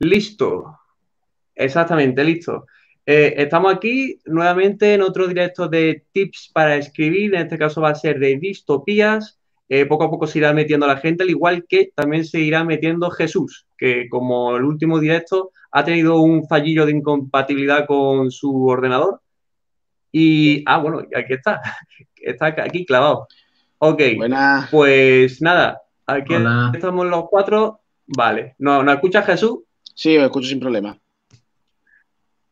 Listo. Exactamente, listo. Eh, estamos aquí nuevamente en otro directo de tips para escribir. En este caso va a ser de distopías. Eh, poco a poco se irá metiendo la gente, al igual que también se irá metiendo Jesús, que como el último directo ha tenido un fallillo de incompatibilidad con su ordenador. Y, ah, bueno, aquí está. Está aquí clavado. Ok. Pues nada, aquí estamos los cuatro. Vale. ¿No, ¿No escuchas Jesús? Sí, lo escucho sin problema.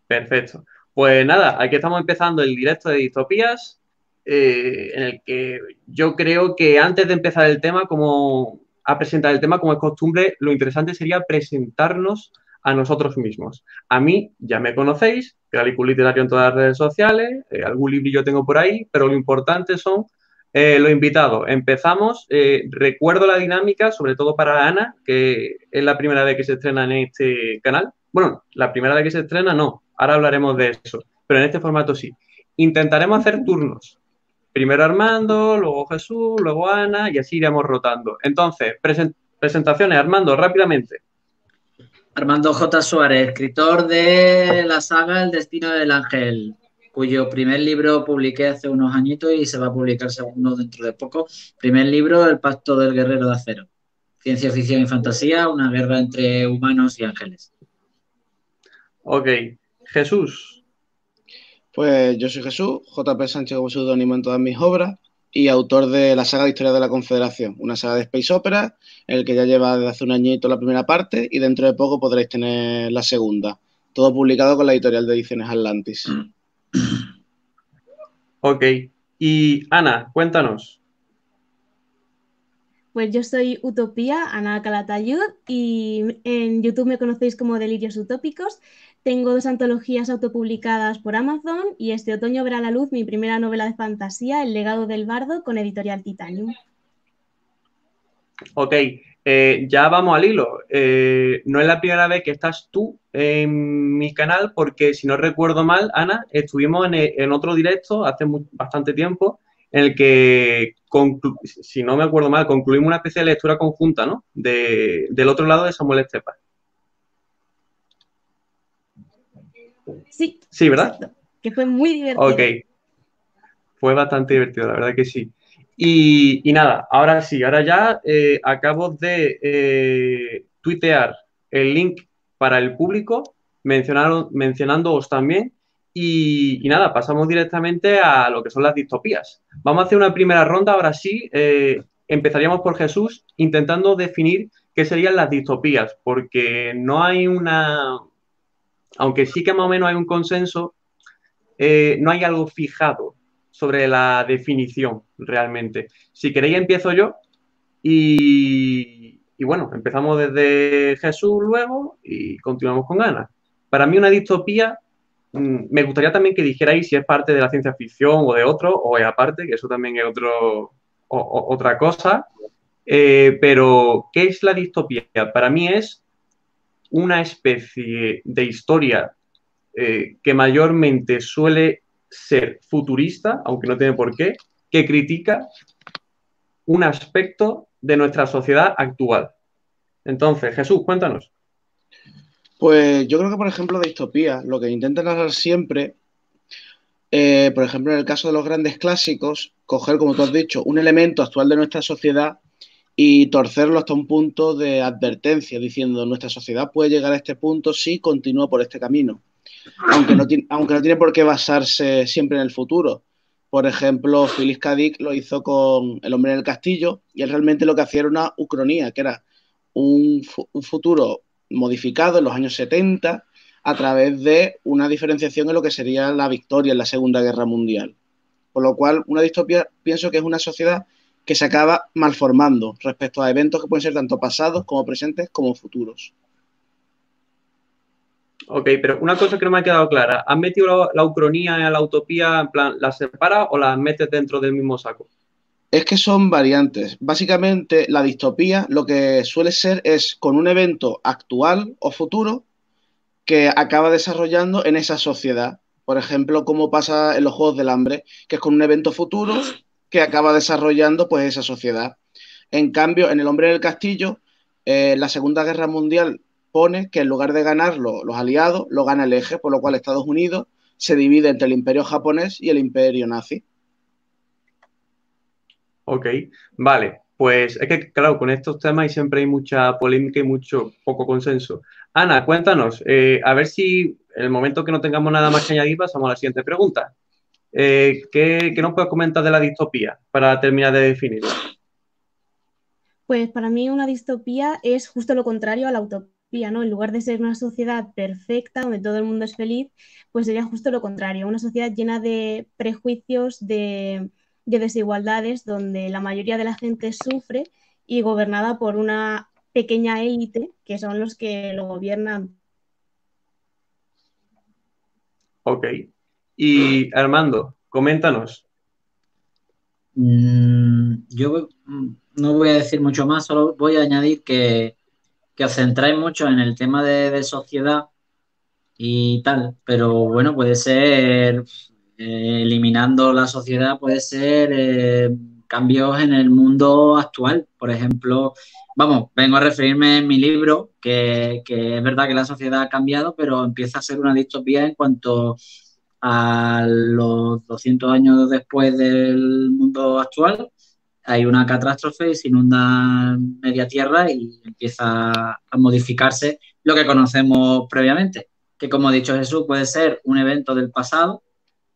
Perfecto. Pues nada, aquí estamos empezando el directo de distopías, eh, en el que yo creo que antes de empezar el tema, como a presentar el tema, como es costumbre, lo interesante sería presentarnos a nosotros mismos. A mí ya me conocéis, Calicu Literario en todas las redes sociales, eh, algún librillo tengo por ahí, pero lo importante son eh, los invitados. Empezamos. recuerdo la dinámica, sobre todo para Ana, que es la primera vez que se estrena en este canal. Bueno, la primera vez que se estrena no, Ahora hablaremos de eso, pero en este formato sí. Intentaremos hacer turnos. Primero Armando, luego Jesús, luego Ana y así iremos rotando. Entonces, presentaciones, Armando, rápidamente. Armando J. Suárez, escritor de la saga El Destino del Ángel, cuyo primer libro publiqué hace unos añitos y se va a publicar segundo dentro de poco. Primer libro, El Pacto del Guerrero de Acero. Ciencia ficción y fantasía, una guerra entre humanos y ángeles. Ok, Jesús. Pues yo soy Jesús, JP Sánchez como pseudónimo en todas mis obras y autor de la saga de Historia de la Confederación, una saga de Space Opera, en el que ya lleva desde hace un añito la primera parte y dentro de poco podréis tener la segunda. Todo publicado con la editorial de Ediciones Atlantis. Ok. Y Ana, cuéntanos. Pues yo soy Utopía, Ana Calatayud, y en YouTube me conocéis como Delirios Utópicos. Tengo dos antologías autopublicadas por Amazon y este otoño verá la luz mi primera novela de fantasía, El legado del bardo, con editorial Titanium. Ok, eh, ya vamos al hilo. Eh, no es la primera vez que estás tú en mi canal porque, si no recuerdo mal, Ana, estuvimos en, otro directo hace bastante tiempo en el que, si no me acuerdo mal, concluimos una especie de lectura conjunta, ¿no? del otro lado de Samuel Estepa. Sí. Sí, ¿verdad? Que fue muy divertido. Ok. Fue bastante divertido, la verdad que sí. Y, nada, ahora sí, ahora ya eh, acabo de eh, tuitear el link para el público, mencionándoos también. Y, nada, pasamos directamente a lo que son las distopías. Vamos a hacer una primera ronda, ahora sí. Eh, empezaríamos por Jesús, intentando definir qué serían las distopías, porque no hay una, aunque sí que más o menos hay un consenso, eh, no hay algo fijado sobre la definición realmente. Si queréis empiezo yo y, bueno, empezamos desde Jesús luego y continuamos con Ana. Para mí una distopía, mm, me gustaría también que dijerais si es parte de la ciencia ficción o de otro, o es aparte, que eso también es otro, otra cosa. Eh, pero, ¿qué es la distopía? Para mí es una especie de historia eh, que mayormente suele ser futurista, aunque no tiene por qué, que critica un aspecto de nuestra sociedad actual. Entonces, Jesús, cuéntanos. Pues yo creo que, por ejemplo, de distopía, lo que intentan hablar siempre, eh, por ejemplo, en el caso de los grandes clásicos, coger, como tú has dicho, un elemento actual de nuestra sociedad y torcerlo hasta un punto de advertencia, diciendo nuestra sociedad puede llegar a este punto si continúa por este camino, aunque no tiene, aunque no tiene por qué basarse siempre en el futuro. Por ejemplo, Phyllis K. lo hizo con El hombre en el castillo y él realmente lo que hacía era una ucronía, que era un, un futuro modificado en los años 70 a través de una diferenciación en lo que sería la victoria en la Segunda Guerra Mundial. Por lo cual, una distopía pienso que es una sociedad que se acaba malformando respecto a eventos que pueden ser tanto pasados como presentes como futuros. Ok, pero una cosa que no me ha quedado clara, ¿has metido la, ucronía en la utopía, en plan, ¿la separa o la metes dentro del mismo saco? Es que son variantes. Básicamente, la distopía lo que suele ser es con un evento actual o futuro que acaba desarrollando en esa sociedad. Por ejemplo, como pasa en los Juegos del Hambre, que es con un evento futuro que acaba desarrollando pues esa sociedad. En cambio, en El hombre del castillo, eh, la Segunda Guerra Mundial que en lugar de ganar los aliados, lo gana el eje, por lo cual Estados Unidos se divide entre el imperio japonés y el imperio nazi. Ok, vale. Pues es que, claro, con estos temas siempre hay mucha polémica y mucho poco consenso. Ana, cuéntanos, eh, a ver si en el momento que no tengamos nada más que añadir pasamos a la siguiente pregunta. Eh, ¿qué, ¿qué, nos puedes comentar de la distopía para terminar de definir? Pues para mí una distopía es justo lo contrario a la utopía, ¿no? En lugar de ser una sociedad perfecta donde todo el mundo es feliz, pues sería justo lo contrario, una sociedad llena de prejuicios, de, desigualdades, donde la mayoría de la gente sufre y gobernada por una pequeña élite que son los que lo gobiernan. Ok. Y Armando, coméntanos. Mm, yo mm, no voy a decir mucho más, solo voy a añadir que, os centráis mucho en el tema de, sociedad y tal, pero bueno, puede ser eh, eliminando la sociedad, puede ser eh, cambios en el mundo actual. Por ejemplo, vamos, vengo a referirme en mi libro, que, que es verdad que la sociedad ha cambiado, pero empieza a ser una distopía en cuanto a los 200 años después del mundo actual hay una catástrofe y se inunda media tierra y empieza a modificarse lo que conocemos previamente, que como ha dicho Jesús puede ser un evento del pasado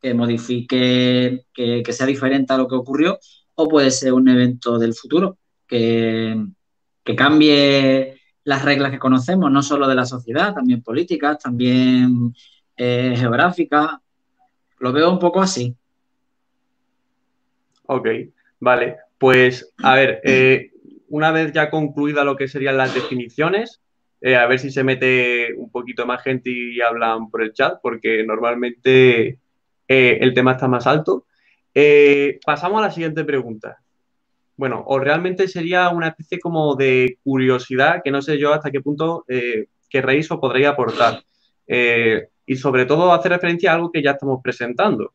que modifique, que, sea diferente a lo que ocurrió, o puede ser un evento del futuro que, cambie las reglas que conocemos, no solo de la sociedad, también políticas, también eh, geográficas. Lo veo un poco así. Ok, vale. Pues, a ver, eh, una vez ya concluida lo que serían las definiciones, eh, a ver si se mete un poquito más gente y hablan por el chat, porque normalmente eh, el tema está más alto. pasamos a la siguiente pregunta. Bueno, o realmente sería una especie como de curiosidad que no sé yo hasta qué punto querréis o podréis aportar. y sobre todo hacer referencia a algo que ya estamos presentando,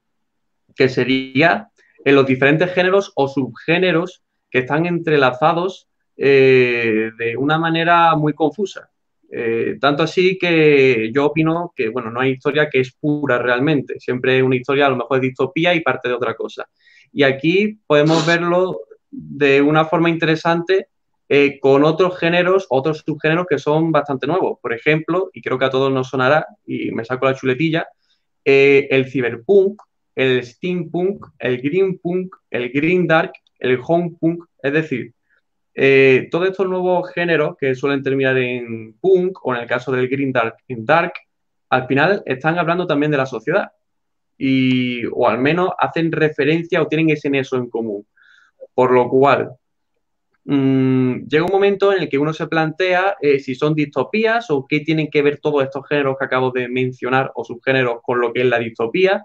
que sería en los diferentes géneros o subgéneros que están entrelazados eh, de una manera muy confusa. Eh, tanto así que yo opino que, bueno, no hay historia que es pura realmente. Siempre una historia a lo mejor es distopía y parte de otra cosa. Y aquí podemos verlo de una forma interesante eh, con otros géneros, otros subgéneros que son bastante nuevos. Por ejemplo, y creo que a todos nos sonará, y me saco la chuletilla, el ciberpunk el steampunk, el greenpunk, el green dark, el homepunk, es decir, eh, todos estos nuevos géneros que suelen terminar en punk o en el caso del green dark en dark, al final están hablando también de la sociedad y o al menos hacen referencia o tienen ese nexo en común. Por lo cual, mm, llega un momento en el que uno se plantea eh, si son distopías o qué tienen que ver todos estos géneros que acabo de mencionar o subgéneros con lo que es la distopía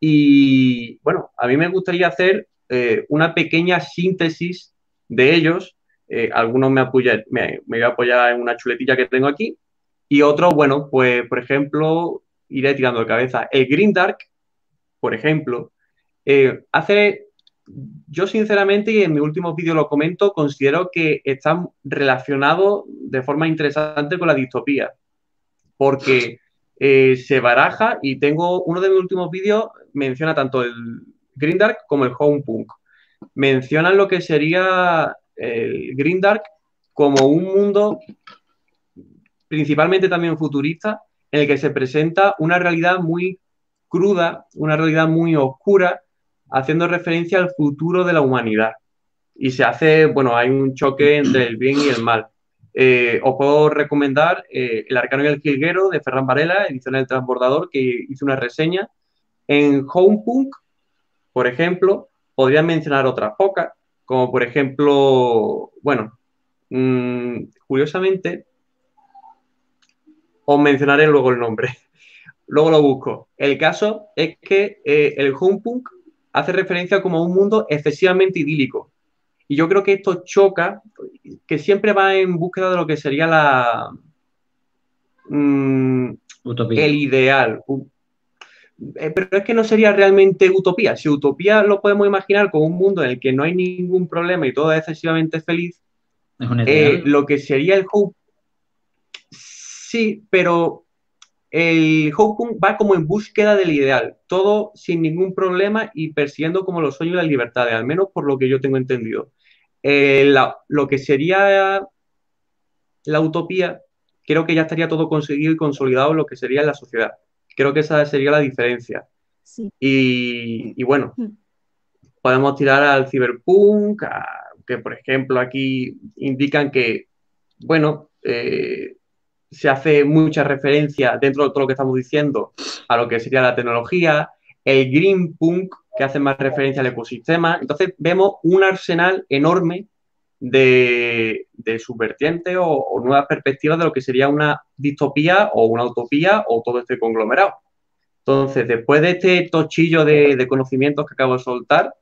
y bueno, a mí me gustaría hacer eh, una pequeña síntesis de ellos. Eh, algunos me, me, voy a apoyar en una chuletilla que tengo aquí. Y otros, bueno, pues por ejemplo, iré tirando de cabeza. El Green Dark, por ejemplo, eh, hace, yo sinceramente, y en mi último vídeo lo comento, considero que está relacionado de forma interesante con la distopía. Porque se baraja y tengo uno de mis últimos vídeos menciona tanto el Green Dark como el Home Punk. Mencionan lo que sería el Green Dark como un mundo principalmente también futurista en el que se presenta una realidad muy cruda, una realidad muy oscura, haciendo referencia al futuro de la humanidad. Y se hace, bueno, hay un choque entre el bien y el mal. Eh, os puedo recomendar eh, El Arcano y el Jilguero de Ferran Varela, edición del Transbordador, que hizo una reseña en Homepunk, por ejemplo, podría mencionar otras pocas, como por ejemplo, bueno, mm, curiosamente, os mencionaré luego el nombre. luego lo busco. El caso es que eh, el Homepunk hace referencia como a un mundo excesivamente idílico. Y yo creo que esto choca, que siempre va en búsqueda de lo que sería la... Mm, el ideal, eh, pero es que no sería realmente utopía. Si utopía lo podemos imaginar como un mundo en el que no hay ningún problema y todo es excesivamente feliz, eh, lo que sería el hope, sí, pero el Hopkins va como en búsqueda del ideal, todo sin ningún problema y persiguiendo como los sueños de la libertad, al menos por lo que yo tengo entendido. Eh, lo que sería la utopía, creo que ya estaría todo conseguido y consolidado en lo que sería la sociedad. Creo que esa sería la diferencia. Y, bueno, mm. podemos tirar al ciberpunk, que por ejemplo aquí indican que, bueno, eh, se hace mucha referencia dentro de todo lo que estamos diciendo a lo que sería la tecnología, el green punk, que hace más referencia al ecosistema. Entonces vemos un arsenal enorme de, de subvertientes o, nuevas perspectivas de lo que sería una distopía o una utopía o todo este conglomerado. Entonces, después de este tochillo de, conocimientos que acabo de soltar,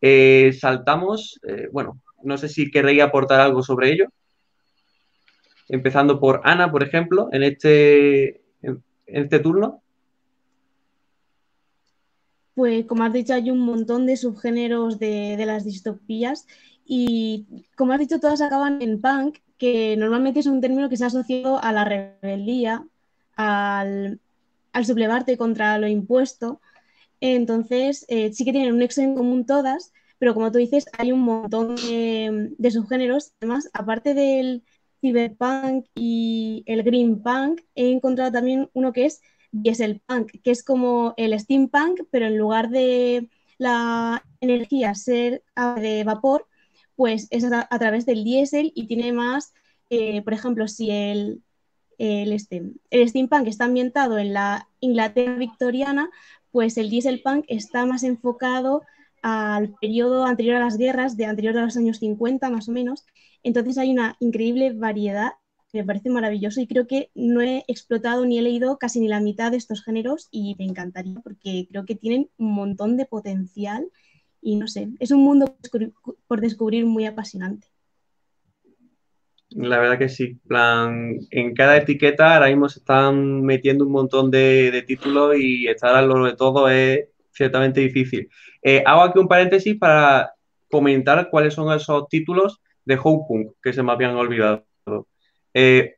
eh, saltamos, eh, bueno, no sé si querréis aportar algo sobre ello. Empezando por Ana, por ejemplo, en este, en este turno. Pues como has dicho, hay un montón de subgéneros de, de las distopías y como has dicho, todas acaban en punk, que normalmente es un término que se ha asociado a la rebeldía, al, sublevarte contra lo impuesto. Entonces, eh, sí que tienen un nexo en común todas, pero como tú dices, hay un montón de, subgéneros. Además, aparte del cyberpunk y el green punk, he encontrado también uno que es dieselpunk, que es como el steampunk, pero en lugar de la energía ser de vapor, pues es a, través del diésel y tiene más, eh, por ejemplo, si el, el, este, el steampunk está ambientado en la Inglaterra victoriana, pues el dieselpunk está más enfocado al periodo anterior a las guerras, de anterior a los años 50 más o menos. Entonces hay una increíble variedad que me parece maravilloso y creo que no he explotado ni he leído casi ni la mitad de estos géneros y me encantaría porque creo que tienen un montón de potencial y no sé, es un mundo por descubrir muy apasionante. La verdad que sí. Plan, en cada etiqueta ahora mismo se están metiendo un montón de, títulos y estar a lo de todo es ciertamente difícil. Eh, hago aquí un paréntesis para comentar cuáles son esos títulos de Punk que se me habían olvidado. Eh,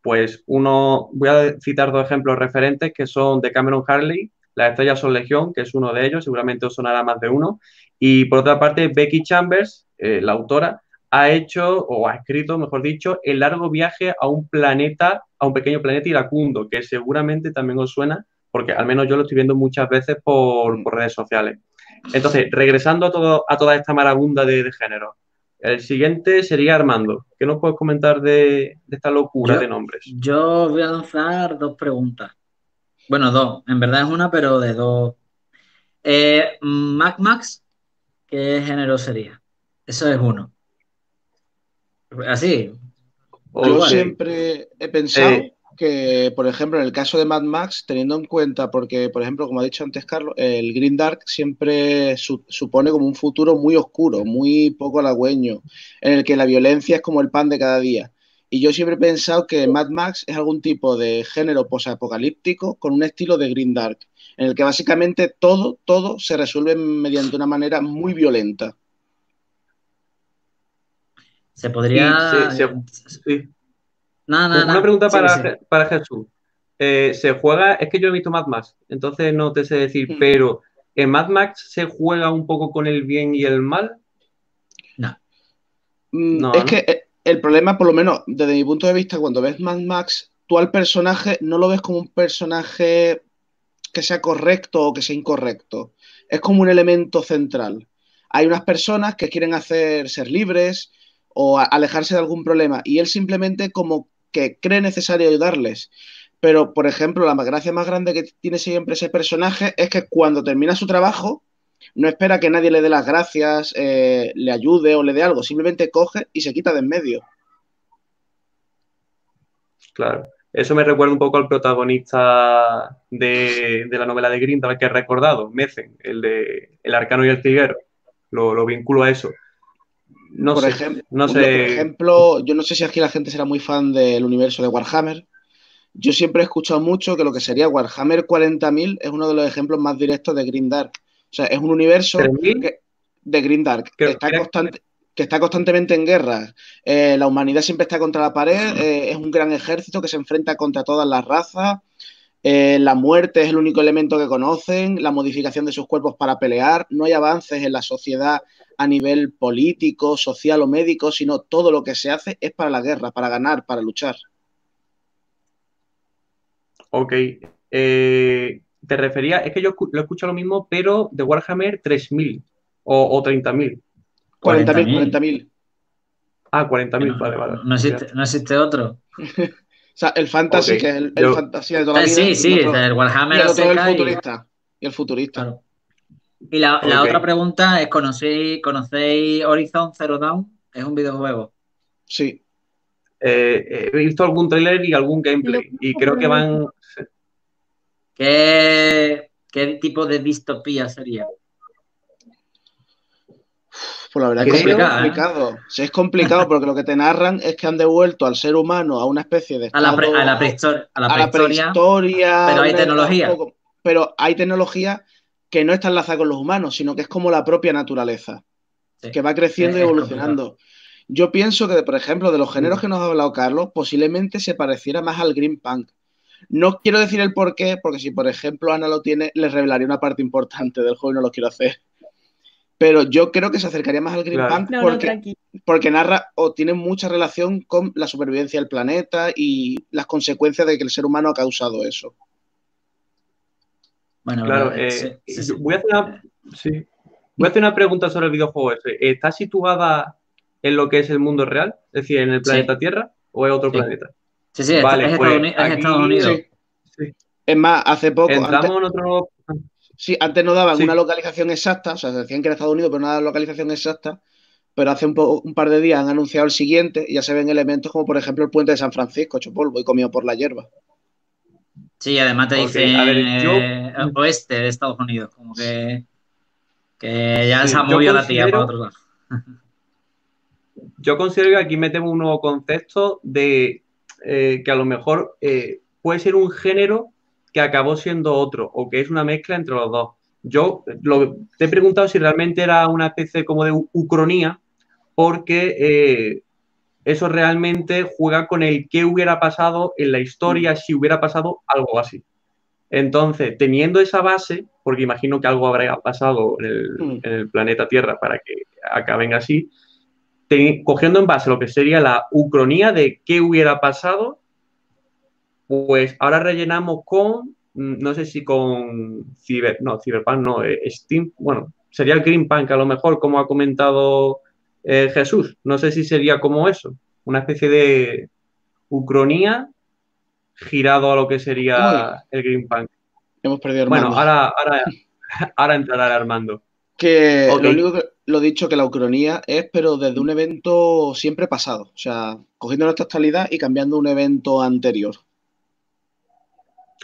pues uno, voy a citar dos ejemplos referentes que son de Cameron Harley, Las estrellas son legión, que es uno de ellos, seguramente os sonará más de uno, y por otra parte, Becky Chambers, eh, la autora, ha hecho o ha escrito, mejor dicho, El largo viaje a un planeta, a un pequeño planeta iracundo, que seguramente también os suena, porque al menos yo lo estoy viendo muchas veces por, redes sociales. Entonces, regresando a, todo, a toda esta marabunda de, género, el siguiente sería Armando. ¿Qué nos puedes comentar de, esta locura de nombres? Yo voy a lanzar dos preguntas. Bueno, dos. En verdad es una, pero de dos. Eh, Mac Max ¿qué género sería? Eso es uno. Así. Yo siempre he pensado que, por ejemplo, en el caso de Mad Max, teniendo en cuenta, porque, por ejemplo, como ha dicho antes Carlos, el Green Dark siempre supone como un futuro muy oscuro, muy poco halagüeño, en el que la violencia es como el pan de cada día. Y yo siempre he pensado que Mad Max es algún tipo de género posapocalíptico con un estilo de Green Dark en el que básicamente todo, todo se resuelve mediante una manera muy violenta. Se podría... Una pregunta para, Jesús. Eh, se juega, es que yo he visto Mad Max, entonces no te sé decir, mm. pero ¿en Mad Max se juega un poco con el bien y el mal? No. Mm, no es que el problema, por lo menos desde mi punto de vista, cuando ves Mad Max, tú al personaje no lo ves como un personaje que sea correcto o que sea incorrecto. Es como un elemento central. Hay unas personas que quieren hacer ser libres o alejarse de algún problema y él simplemente como que cree necesario ayudarles. Pero, por ejemplo, la gracia más grande que tiene siempre ese personaje es que cuando termina su trabajo, no espera que nadie le dé las gracias, eh, le ayude o le dé algo, simplemente coge y se quita de en medio. Claro. Eso me recuerda un poco al protagonista de, la novela de Grindel que he recordado, Mecen, el de El Arcano y el Ciguero. Lo, lo vinculo a eso. No por, ejemplo, no sé. por ejemplo, yo no sé si aquí la gente será muy fan del universo de Warhammer. Yo siempre he escuchado mucho que lo que sería Warhammer 40.000 es uno de los ejemplos más directos de Green Dark. O sea, es un universo de Green Dark. Que está constante. que está constantemente en guerra. Eh, la humanidad siempre está contra la pared, eh, es un gran ejército que se enfrenta contra todas las razas. Eh, la muerte es el único elemento que conocen, la modificación de sus cuerpos para pelear. No hay avances en la sociedad a nivel político, social o médico, sino todo lo que se hace es para la guerra, para ganar, para luchar. Ok. Te refería, es que yo lo escucho lo mismo, pero de Warhammer 3000 o, o 30.000. 40.000, 40.000. Ah, 40.000, vale, vale. No existe, no existe otro. o sea, el fantasy, que es el, el fantasía de toda la eh, vida. Sí, sí, el Warhammer. Y el otro es el futurista. Y, y el futurista. Claro. Y la, okay. la, otra pregunta es: ¿conocéis, ¿conocéis Horizon Zero Dawn? ¿Es un videojuego? Sí. Eh, he visto algún trailer y algún gameplay. Y creo que van. ¿Qué, ¿Qué tipo de distopía sería? Pues la verdad es que es complicado. ¿eh? Sí, es complicado porque lo que te narran es que han devuelto al ser humano a una especie de. Estado, a, la pre, a, la prehistoria, a, la a la prehistoria. Pero hay tecnología. Poco, pero hay tecnología que no está enlazada con los humanos, sino que es como la propia naturaleza, sí. que va creciendo y evolucionando. Yo pienso que, por ejemplo, de los géneros que nos ha hablado Carlos, posiblemente se pareciera más al Green Punk. No quiero decir el por qué, porque si, por ejemplo, Ana lo tiene, les revelaría una parte importante del juego y no lo quiero hacer pero yo creo que se acercaría más al Green claro. Punk porque, no, porque, narra o tiene mucha relación con la supervivencia del planeta y las consecuencias de que el ser humano ha causado eso. Bueno, claro, eh, sí, sí, sí. Voy, a hacer una, voy a hacer una pregunta sobre el videojuego ese. ¿Está situada en lo que es el mundo real? Es decir, en el planeta Tierra o en otro planeta? Sí, sí, vale, es, pues Estados, aquí, Estados Unidos. Es más, hace poco. Entramos antes... en otro Sí, antes no daban sí. una localización exacta, o sea, decían que era Estados Unidos, pero no daban localización exacta. Pero hace un, un, par de días han anunciado el siguiente y ya se ven elementos como, por ejemplo, el puente de San Francisco, hecho polvo y comido por la hierba. Sí, además te dicen yo... eh, oeste de Estados Unidos, como que, que ya sí, se ha movido la tía para otro lado. yo considero que aquí metemos un nuevo concepto de eh, que a lo mejor eh, puede ser un género que acabó siendo otro o que es una mezcla entre los dos. Yo lo, te he preguntado si realmente era una especie como de ucronía, porque eh, eso realmente juega con el qué hubiera pasado en la historia mm. si hubiera pasado algo así. Entonces, teniendo esa base, porque imagino que algo habrá pasado en el, mm. en el planeta Tierra para que acaben así, te, cogiendo en base lo que sería la ucronía de qué hubiera pasado pues ahora rellenamos con, mm, no sé si con Ciber, no, Cyberpunk no, eh, Steam, bueno, sería el Green Punk a lo mejor, como ha comentado eh, Jesús. No sé si sería como eso, una especie de ucronía girado a lo que sería Uy. el Green Punk. Hemos perdido Armando. Bueno, ahora, ahora, ahora entrará Armando. Que okay. lo único que lo dicho que la ucronía es, pero desde un evento siempre pasado, o sea, cogiendo nuestra actualidad y cambiando un evento anterior.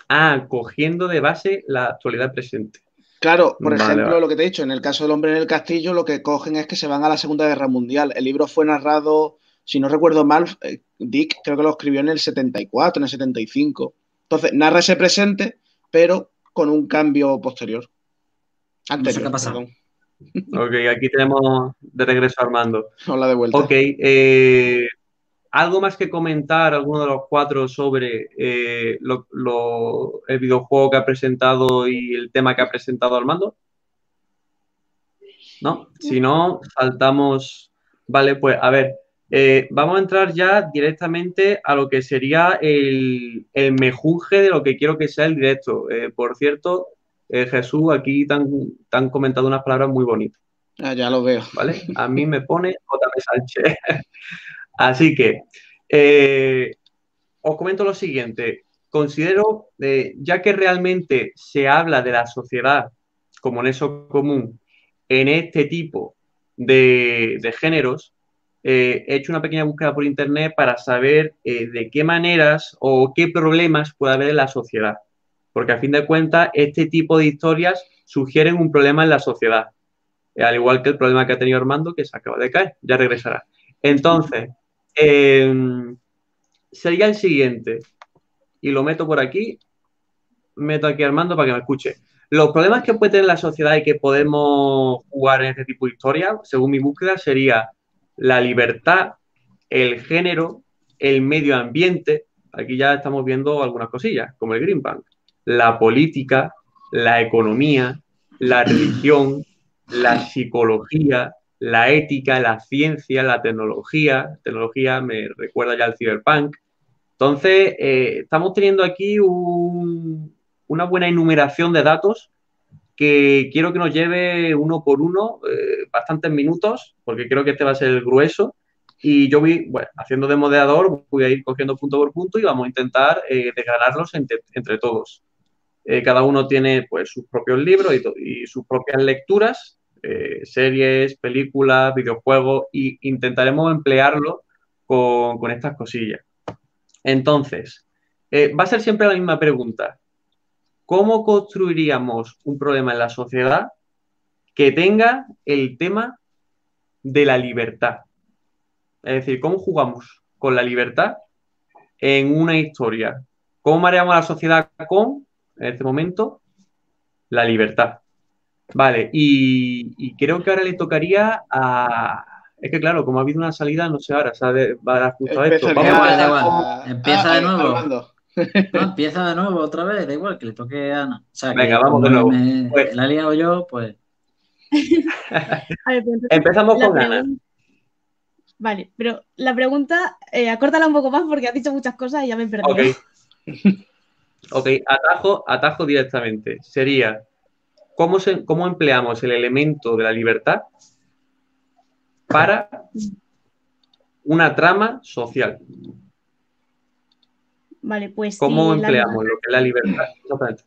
Ah, cogiendo de base la actualidad presente. Claro, por vale, ejemplo, vale. lo que te he dicho, en el caso del hombre en el castillo, lo que cogen es que se van a la Segunda Guerra Mundial. El libro fue narrado, si no recuerdo mal, eh, Dick creo que lo escribió en el 74, en el 75. Entonces, narra ese presente, pero con un cambio posterior. Anterior, no sé qué pasa. Perdón. Ok, aquí tenemos de regreso a Armando. Hola de vuelta. Ok, eh, ¿Algo más que comentar, alguno de los cuatro, sobre eh, lo, lo, el videojuego que ha presentado y el tema que ha presentado Armando? ¿No? Si no, saltamos. Vale, pues a ver, eh, vamos a entrar ya directamente a lo que sería el, el, mejunje de lo que quiero que sea el directo. Eh, por cierto, eh, Jesús, aquí te han, te han, comentado unas palabras muy bonitas. Ah, ya lo veo. ¿Vale? A mí me pone J.M. Sánchez. Así que eh, os comento lo siguiente. Considero, eh, ya que realmente se habla de la sociedad como nexo común en este tipo de, de géneros, eh, he hecho una pequeña búsqueda por internet para saber eh, de qué maneras o qué problemas puede haber en la sociedad. Porque a fin de cuentas, este tipo de historias sugieren un problema en la sociedad. al igual que el problema que ha tenido Armando, que se acaba de caer, ya regresará. Entonces, eh, sería el siguiente. Y lo meto por aquí. Meto aquí Armando para que me escuche. Los problemas que puede tener la sociedad y que podemos jugar en este tipo de historia, según mi búsqueda, sería la libertad, el género, el medio ambiente. Aquí ya estamos viendo algunas cosillas, como el Green Bank. La política, la economía, la religión, la psicología, la ética, la ciencia, la tecnología. Tecnología me recuerda ya al cyberpunk. Entonces, eh, estamos teniendo aquí una buena enumeración de datos que quiero que nos lleve uno por uno eh, bastantes minutos, porque creo que este va a ser el grueso. Y yo voy, bueno, haciendo de moderador, voy a ir cogiendo punto por punto y vamos a intentar eh, desgranarlos entre, todos. Cada uno tiene pues sus propios libros y sus propias lecturas eh, series, películas, videojuegos y intentaremos emplearlo con, estas cosillas. Entonces, eh, va a ser siempre la misma pregunta. ¿Cómo construiríamos un problema en la sociedad que tenga el tema de la libertad? Es decir, ¿cómo jugamos con la libertad en una historia? ¿Cómo mareamos la sociedad con, en este momento, la libertad? Vale, y, creo que ahora le tocaría a. Es que claro, como ha habido una salida, no sé ahora, ¿sabes? Va a dar justo a esto. Empieza de nuevo. empieza de nuevo otra vez, da igual que le toque a Ana. Venga, vamos de nuevo. Pues la he liado yo, pues. pues Empezamos con Ana. Vale, pero la pregunta, eh, acórtala un poco más porque has dicho muchas cosas y ya me he perdido. Ok. ok, atajo, atajo directamente. Sería ¿Cómo, empleamos el elemento de la libertad para una trama social? Vale, pues. ¿Cómo empleamos lo que es la libertad?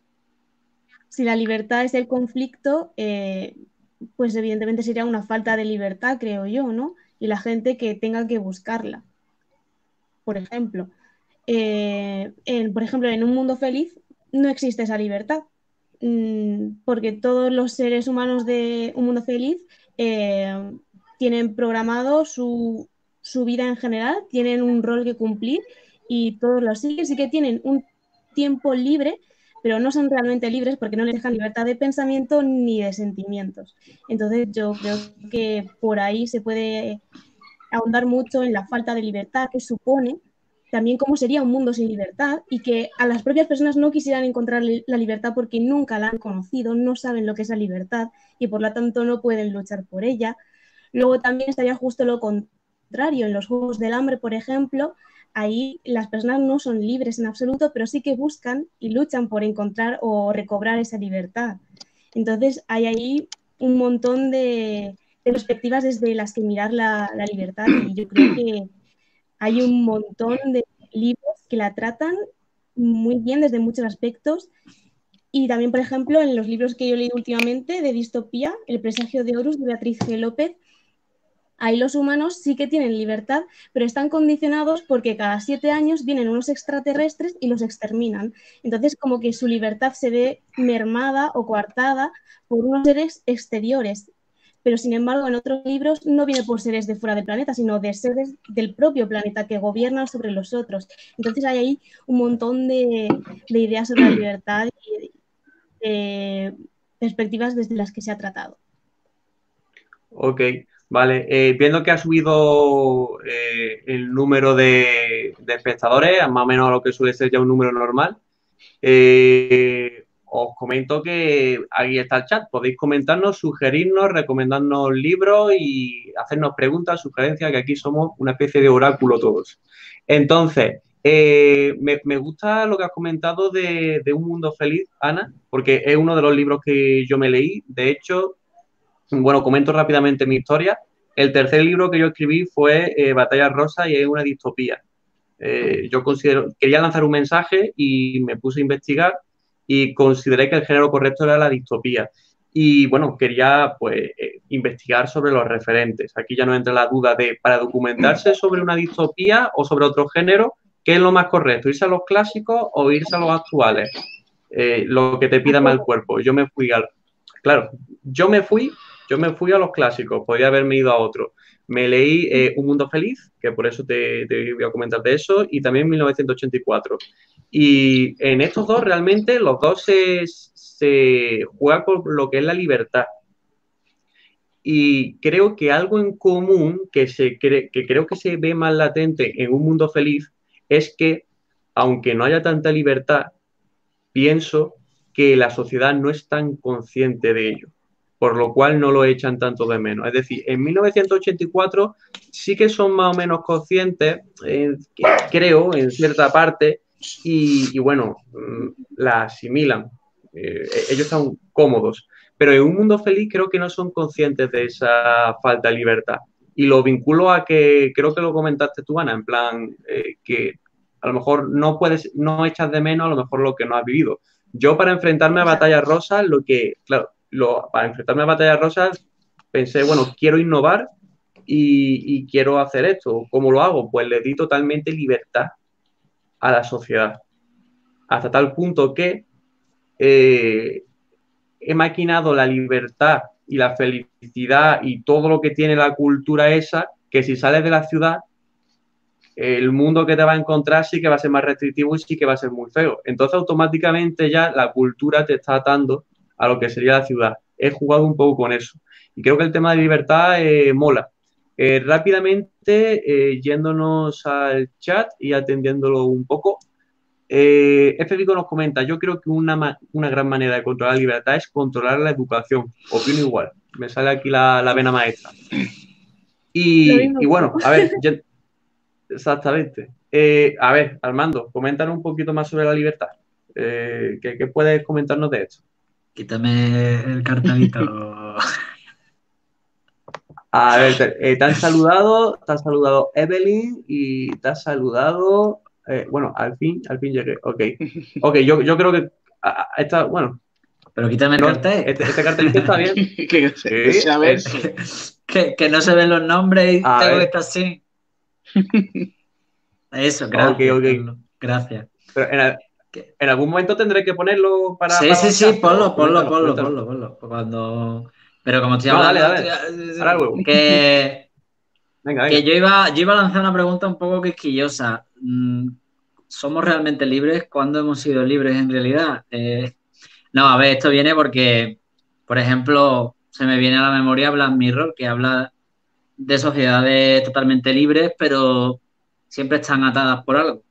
Si la libertad es el conflicto, eh, pues evidentemente sería una falta de libertad, creo yo, ¿no? Y la gente que tenga que buscarla. Por ejemplo, eh, por ejemplo, en un mundo feliz no existe esa libertad. Mm, porque todos los seres humanos de un mundo feliz eh, tienen programado su, vida en general, tienen un rol que cumplir y todos lo siguen, sí que tienen un tiempo libre, pero no son realmente libres porque no les dejan libertad de pensamiento ni de sentimientos. Entonces yo creo que por ahí se puede ahondar mucho en la falta de libertad que supone también cómo sería un mundo sin libertad y que a las propias personas no quisieran encontrar la libertad porque nunca la han conocido, no saben lo que es la libertad y por lo tanto no pueden luchar por ella. Luego también estaría justo lo contrario, en los Juegos del Hambre, por ejemplo, ahí las personas no son libres en absoluto, pero sí que buscan y luchan por encontrar o recobrar esa libertad. Entonces hay ahí un montón de, perspectivas desde las que mirar la, la libertad y yo creo que hay un montón de libros que la tratan muy bien desde muchos aspectos. Y también, por ejemplo, en los libros que yo he leído últimamente de distopía, El presagio de Horus de Beatriz G. López, ahí los humanos sí que tienen libertad, pero están condicionados porque cada siete años vienen unos extraterrestres y los exterminan. Entonces, como que su libertad se ve mermada o coartada por unos seres exteriores pero sin embargo en otros libros no viene por seres de fuera del planeta, sino de seres del propio planeta que gobiernan sobre los otros. Entonces hay ahí un montón de, ideas sobre la libertad y de perspectivas desde las que se ha tratado. Ok, vale. Eh, viendo que ha subido eh, el número de, espectadores, más o menos a lo que suele ser ya un número normal, eh, os comento que ahí está el chat. Podéis comentarnos, sugerirnos, recomendarnos libros y hacernos preguntas, sugerencias, que aquí somos una especie de oráculo todos. Entonces, eh, me, gusta lo que has comentado de, Un Mundo Feliz, Ana, porque es uno de los libros que yo me leí. De hecho, bueno, comento rápidamente mi historia. El tercer libro que yo escribí fue eh, Batalla Rosa y es una distopía. Eh, yo considero, quería lanzar un mensaje y me puse a investigar y consideré que el género correcto era la distopía. Y bueno, quería pues eh, investigar sobre los referentes. Aquí ya no entra la duda de, para documentarse sobre una distopía o sobre otro género, ¿qué es lo más correcto? ¿Irse a los clásicos o irse a los actuales? Eh, lo que te pida el cuerpo. Yo me fui al... Claro, yo me fui, yo me fui a los clásicos, podría haberme ido a otro. Me leí eh, Un Mundo Feliz, que por eso te, te, voy a comentar de eso, y también 1984. Y en estos dos realmente los dos se, se juega con lo que es la libertad. Y creo que algo en común que, se que creo que se ve más latente en un mundo feliz es que, aunque no haya tanta libertad, pienso que la sociedad no es tan consciente de ello, por lo cual no lo echan tanto de menos. Es decir, en 1984 sí que son más o menos conscientes, eh, creo, en cierta parte, y, bueno, mm, la asimilan. Eh, ellos están cómodos, pero en un mundo feliz creo que no son conscientes de esa falta de libertad. Y lo vinculo a que creo que lo comentaste tú, Ana, en plan eh, que a lo mejor no puedes, no echas de menos a lo mejor lo que no has vivido. Yo para enfrentarme a batallas rosas, lo que, claro, para enfrentarme a batallas rosas, pensé, bueno, quiero innovar y, quiero hacer esto. ¿Cómo lo hago? Pues le di totalmente libertad a la sociedad. Hasta tal punto que eh, he maquinado la libertad y la felicidad y todo lo que tiene la cultura esa, que si sales de la ciudad el mundo que te va a encontrar sí que va a ser más restrictivo y sí que va a ser muy feo. Entonces automáticamente ya la cultura te está atando a lo que sería la ciudad. He jugado un poco con eso. Y creo que el tema de libertad eh, mola. Eh, rápidamente, eh, yéndonos al chat y atendiéndolo un poco, eh, Federico nos comenta, yo creo que una, gran manera de controlar la libertad es controlar la educación. Opino igual. Me sale aquí la, vena maestra. Y, bueno, a ver, Exactamente. Eh, a ver, Armando, coméntanos un poquito más sobre la libertad. Eh, ¿qué, puedes comentarnos de esto? Quítame el cartelito. a ver, eh, te, han saludado, te han saludado Evelyn y te has saludado. bueno, al fin, al fin llegué. Ok. Ok, yo, yo creo que está, bueno. Pero quítame el cartel. Este, este cartelito está bien. que, que, no se ven los nombres y tengo que estar así. Eso, gracias. Gracias. Pero en, algún momento tendré que ponerlo para. Sí, sí, sí, ponlo, ponlo, ponlo, ponlo, ponlo, Cuando. Pero como estoy hablando. Dale, dale. Que. Venga, Que yo iba, yo iba a lanzar una pregunta un poco quisquillosa. Mm, ¿Somos realmente libres? ¿Cuándo hemos sido libres en realidad? Eh, no, a ver, esto viene porque, por ejemplo, se me viene a la memoria Black Mirror, que habla de sociedades totalmente libres, pero siempre están atadas por algo,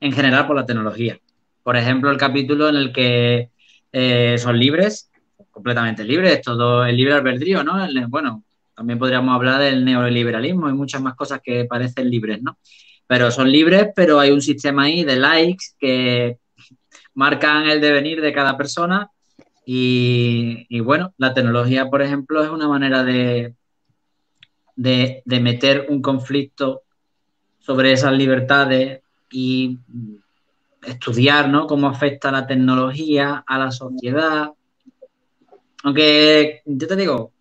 en general por la tecnología. Por ejemplo, el capítulo en el que eh, son libres, completamente libres, todo el libre albedrío, ¿no? bueno, también podríamos hablar del neoliberalismo y muchas más cosas que parecen libres, ¿no? Pero son libres, pero hay un sistema ahí de likes que marcan el devenir de cada persona y bueno, la tecnología, por ejemplo, es una manera de, de, meter un conflicto sobre esas libertades y estudiar ¿no? cómo afecta la tecnología a la sociedad. Aunque yo te digo,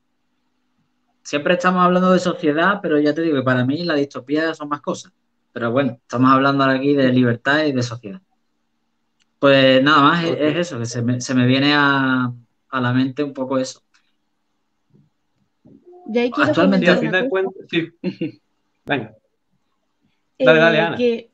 siempre estamos hablando de sociedad, pero ya te digo que para mí la distopía son más cosas. Pero bueno, estamos hablando aquí de libertad y de sociedad. Pues nada más es, eso, que se me, se me viene a, a, la mente un poco eso. Actualmente, a fin de cuentas, sí. Venga. Dale, dale, eh, Ana. Que,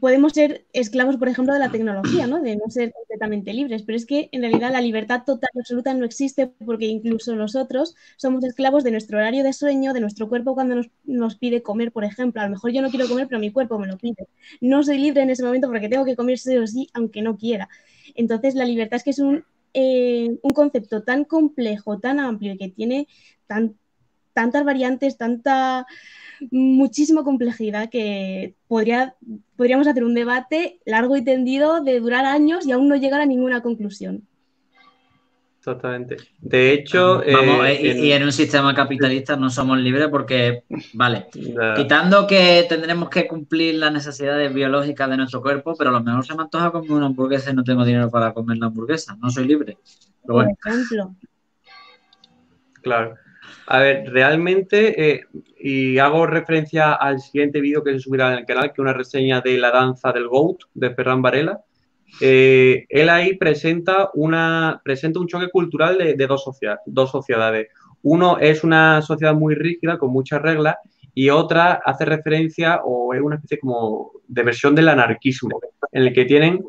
podemos ser esclavos, por ejemplo, de la tecnología, ¿no? De no ser completamente libres, pero es que en realidad la libertad total y absoluta no existe porque incluso nosotros somos esclavos de nuestro horario de sueño, de nuestro cuerpo cuando nos, nos pide comer, por ejemplo. A lo mejor yo no quiero comer, pero mi cuerpo me lo pide. No soy libre en ese momento porque tengo que comer sí o sí, aunque no quiera. Entonces, la libertad es que es un, eh, un concepto tan complejo, tan amplio y que tiene tan, tantas variantes, tanta muchísima complejidad que podría, podríamos hacer un debate largo y tendido de durar años y aún no llegar a ninguna conclusión. Exactamente. De hecho, Vamos, eh, y, en... un sistema capitalista no somos libres porque, vale, quitando que tendremos que cumplir las necesidades biológicas de nuestro cuerpo, pero a lo mejor se me antoja comer una hamburguesa y no tengo dinero para comer la hamburguesa, no soy libre. Por ejemplo. Claro. A ver, realmente, eh, y hago referencia al siguiente vídeo que se subirá en el canal, que es una reseña de La danza del GOAT de Ferran Varela. Eh, él ahí presenta, una, un choque cultural de, dos, dos sociedades. Uno es una sociedad muy rígida, con muchas reglas, y otra hace referencia o es una especie como de versión del anarquismo, en el que tienen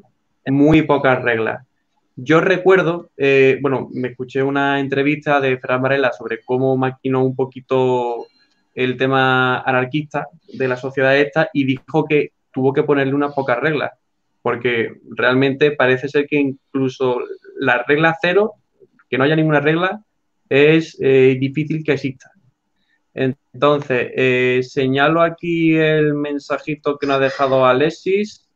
muy pocas reglas. Yo recuerdo, eh, bueno, me escuché una entrevista de Ferran Varela sobre cómo maquinó un poquito el tema anarquista de la sociedad esta y dijo que tuvo que ponerle unas pocas reglas, porque realmente parece ser que incluso la regla cero, que no haya ninguna regla, es eh, difícil que exista. Entonces, eh, señalo aquí el mensajito que nos ha dejado Alexis,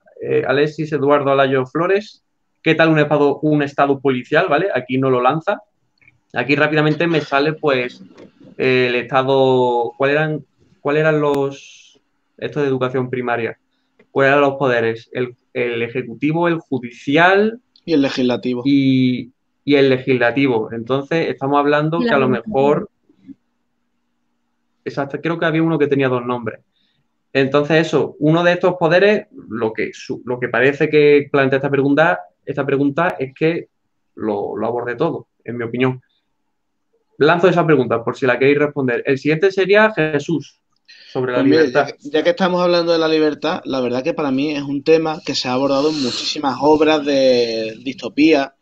Alexis Eduardo Alayo Flores, qué tal un estado, un estado policial, ¿vale? Aquí no lo lanza. Aquí rápidamente me sale, pues, el estado. ¿Cuáles eran, cuál eran los. Esto de educación primaria? ¿Cuáles eran los poderes? El, ejecutivo, el judicial. Y el legislativo. Y, y el legislativo. Entonces, estamos hablando que a lo mejor. Exacto, creo que había uno que tenía dos nombres. Entonces, eso, uno de estos poderes, lo que, lo que parece que plantea esta pregunta esta pregunta es que lo, lo aborde todo, en mi opinión. Lanzo esa pregunta por si la queréis responder. El siguiente sería Jesús, sobre la pues libertad. ya, que, estamos hablando de la libertad, la verdad que para mí es un tema que se ha abordado en muchísimas obras de distopía,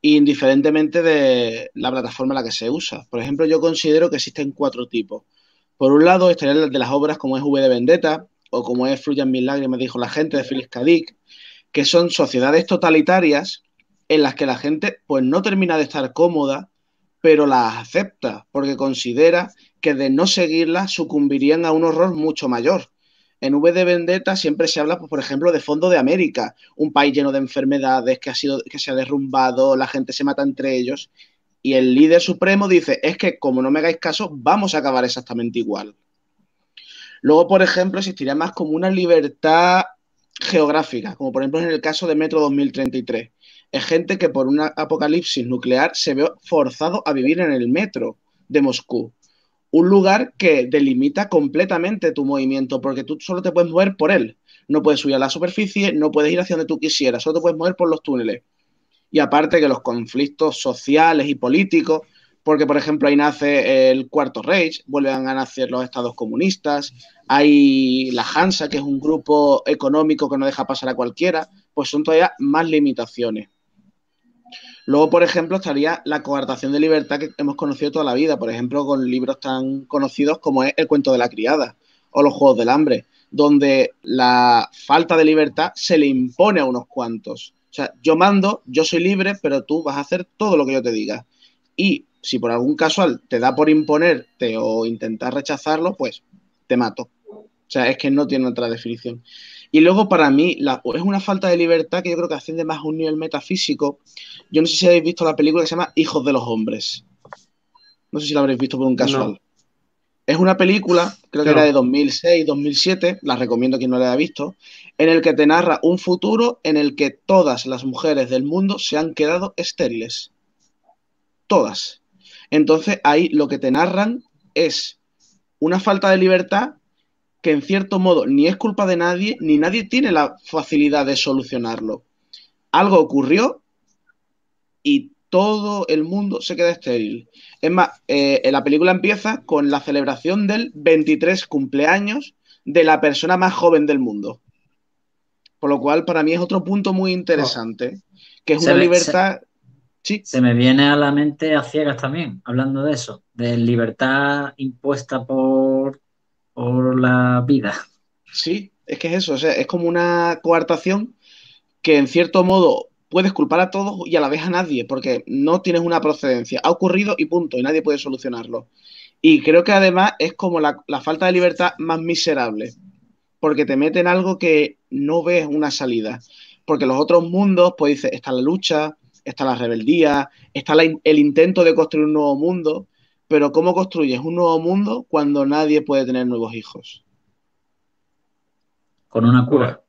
indiferentemente de la plataforma en la que se usa. Por ejemplo, yo considero que existen cuatro tipos. Por un lado, estarían de las obras como es V de Vendetta o como es Fluyan Mil me dijo la gente, de Félix Kadik, que son sociedades totalitarias en las que la gente pues no termina de estar cómoda, pero las acepta porque considera que de no seguirlas sucumbirían a un horror mucho mayor. En V de Vendetta siempre se habla, pues, por ejemplo, de Fondo de América, un país lleno de enfermedades que, ha sido, que se ha derrumbado, la gente se mata entre ellos, y el líder supremo dice, es que como no me hagáis caso, vamos a acabar exactamente igual. Luego, por ejemplo, existiría más como una libertad geográfica, como por ejemplo en el caso de Metro 2033. Es gente que por una apocalipsis nuclear se ve forzado a vivir en el metro de Moscú. Un lugar que delimita completamente tu movimiento, porque tú solo te puedes mover por él. No puedes subir a la superficie, no puedes ir hacia donde tú quisieras, solo te puedes mover por los túneles. Y aparte que los conflictos sociales y políticos porque por ejemplo ahí nace el Cuarto Reich, vuelven a nacer los estados comunistas, hay la Hansa, que es un grupo económico que no deja pasar a cualquiera, pues son todavía más limitaciones. Luego, por ejemplo, estaría la coartación de libertad que hemos conocido toda la vida, por ejemplo, con libros tan conocidos como es El cuento de la criada o Los Juegos del Hambre, donde la falta de libertad se le impone a unos cuantos. O sea, yo mando, yo soy libre, pero tú vas a hacer todo lo que yo te diga. Y si por algún casual te da por imponerte o intentar rechazarlo, pues te mato. O sea, es que no tiene otra definición. Y luego para mí es una falta de libertad que yo creo que asciende más a un nivel metafísico. Yo no sé si habéis visto la película que se llama Hijos de los Hombres. No sé si la habréis visto por un casual. Es una película, creo que era de 2006, 2007, la recomiendo a quien no la haya visto, en el que te narra un futuro en el que todas las mujeres del mundo se han quedado estériles. Todas. Entonces ahí lo que te narran es una falta de libertad que en cierto modo ni es culpa de nadie, ni nadie tiene la facilidad de solucionarlo. Algo ocurrió y todo el mundo se queda estéril. Es más, eh, la película empieza con la celebración del 23 cumpleaños de la persona más joven del mundo. Por lo cual, para mí es otro punto muy interesante, que es una libertad se me viene a la mente a ciegas también, hablando de eso, de libertad impuesta por, por la vida. Sí, es que es eso, o sea, es como una coartación que en cierto modo puedes culpar a todos y a la vez a nadie, porque no tienes una procedencia. Ha ocurrido y punto, y nadie puede solucionarlo. Y creo que además es como la, la falta de libertad más miserable, porque te mete en algo que no ves una salida. Porque los otros mundos, pues dices, está la lucha, está la rebeldía, está el intento de construir un nuevo mundo, pero ¿cómo construyes un nuevo mundo cuando nadie puede tener nuevos hijos? Con una cura.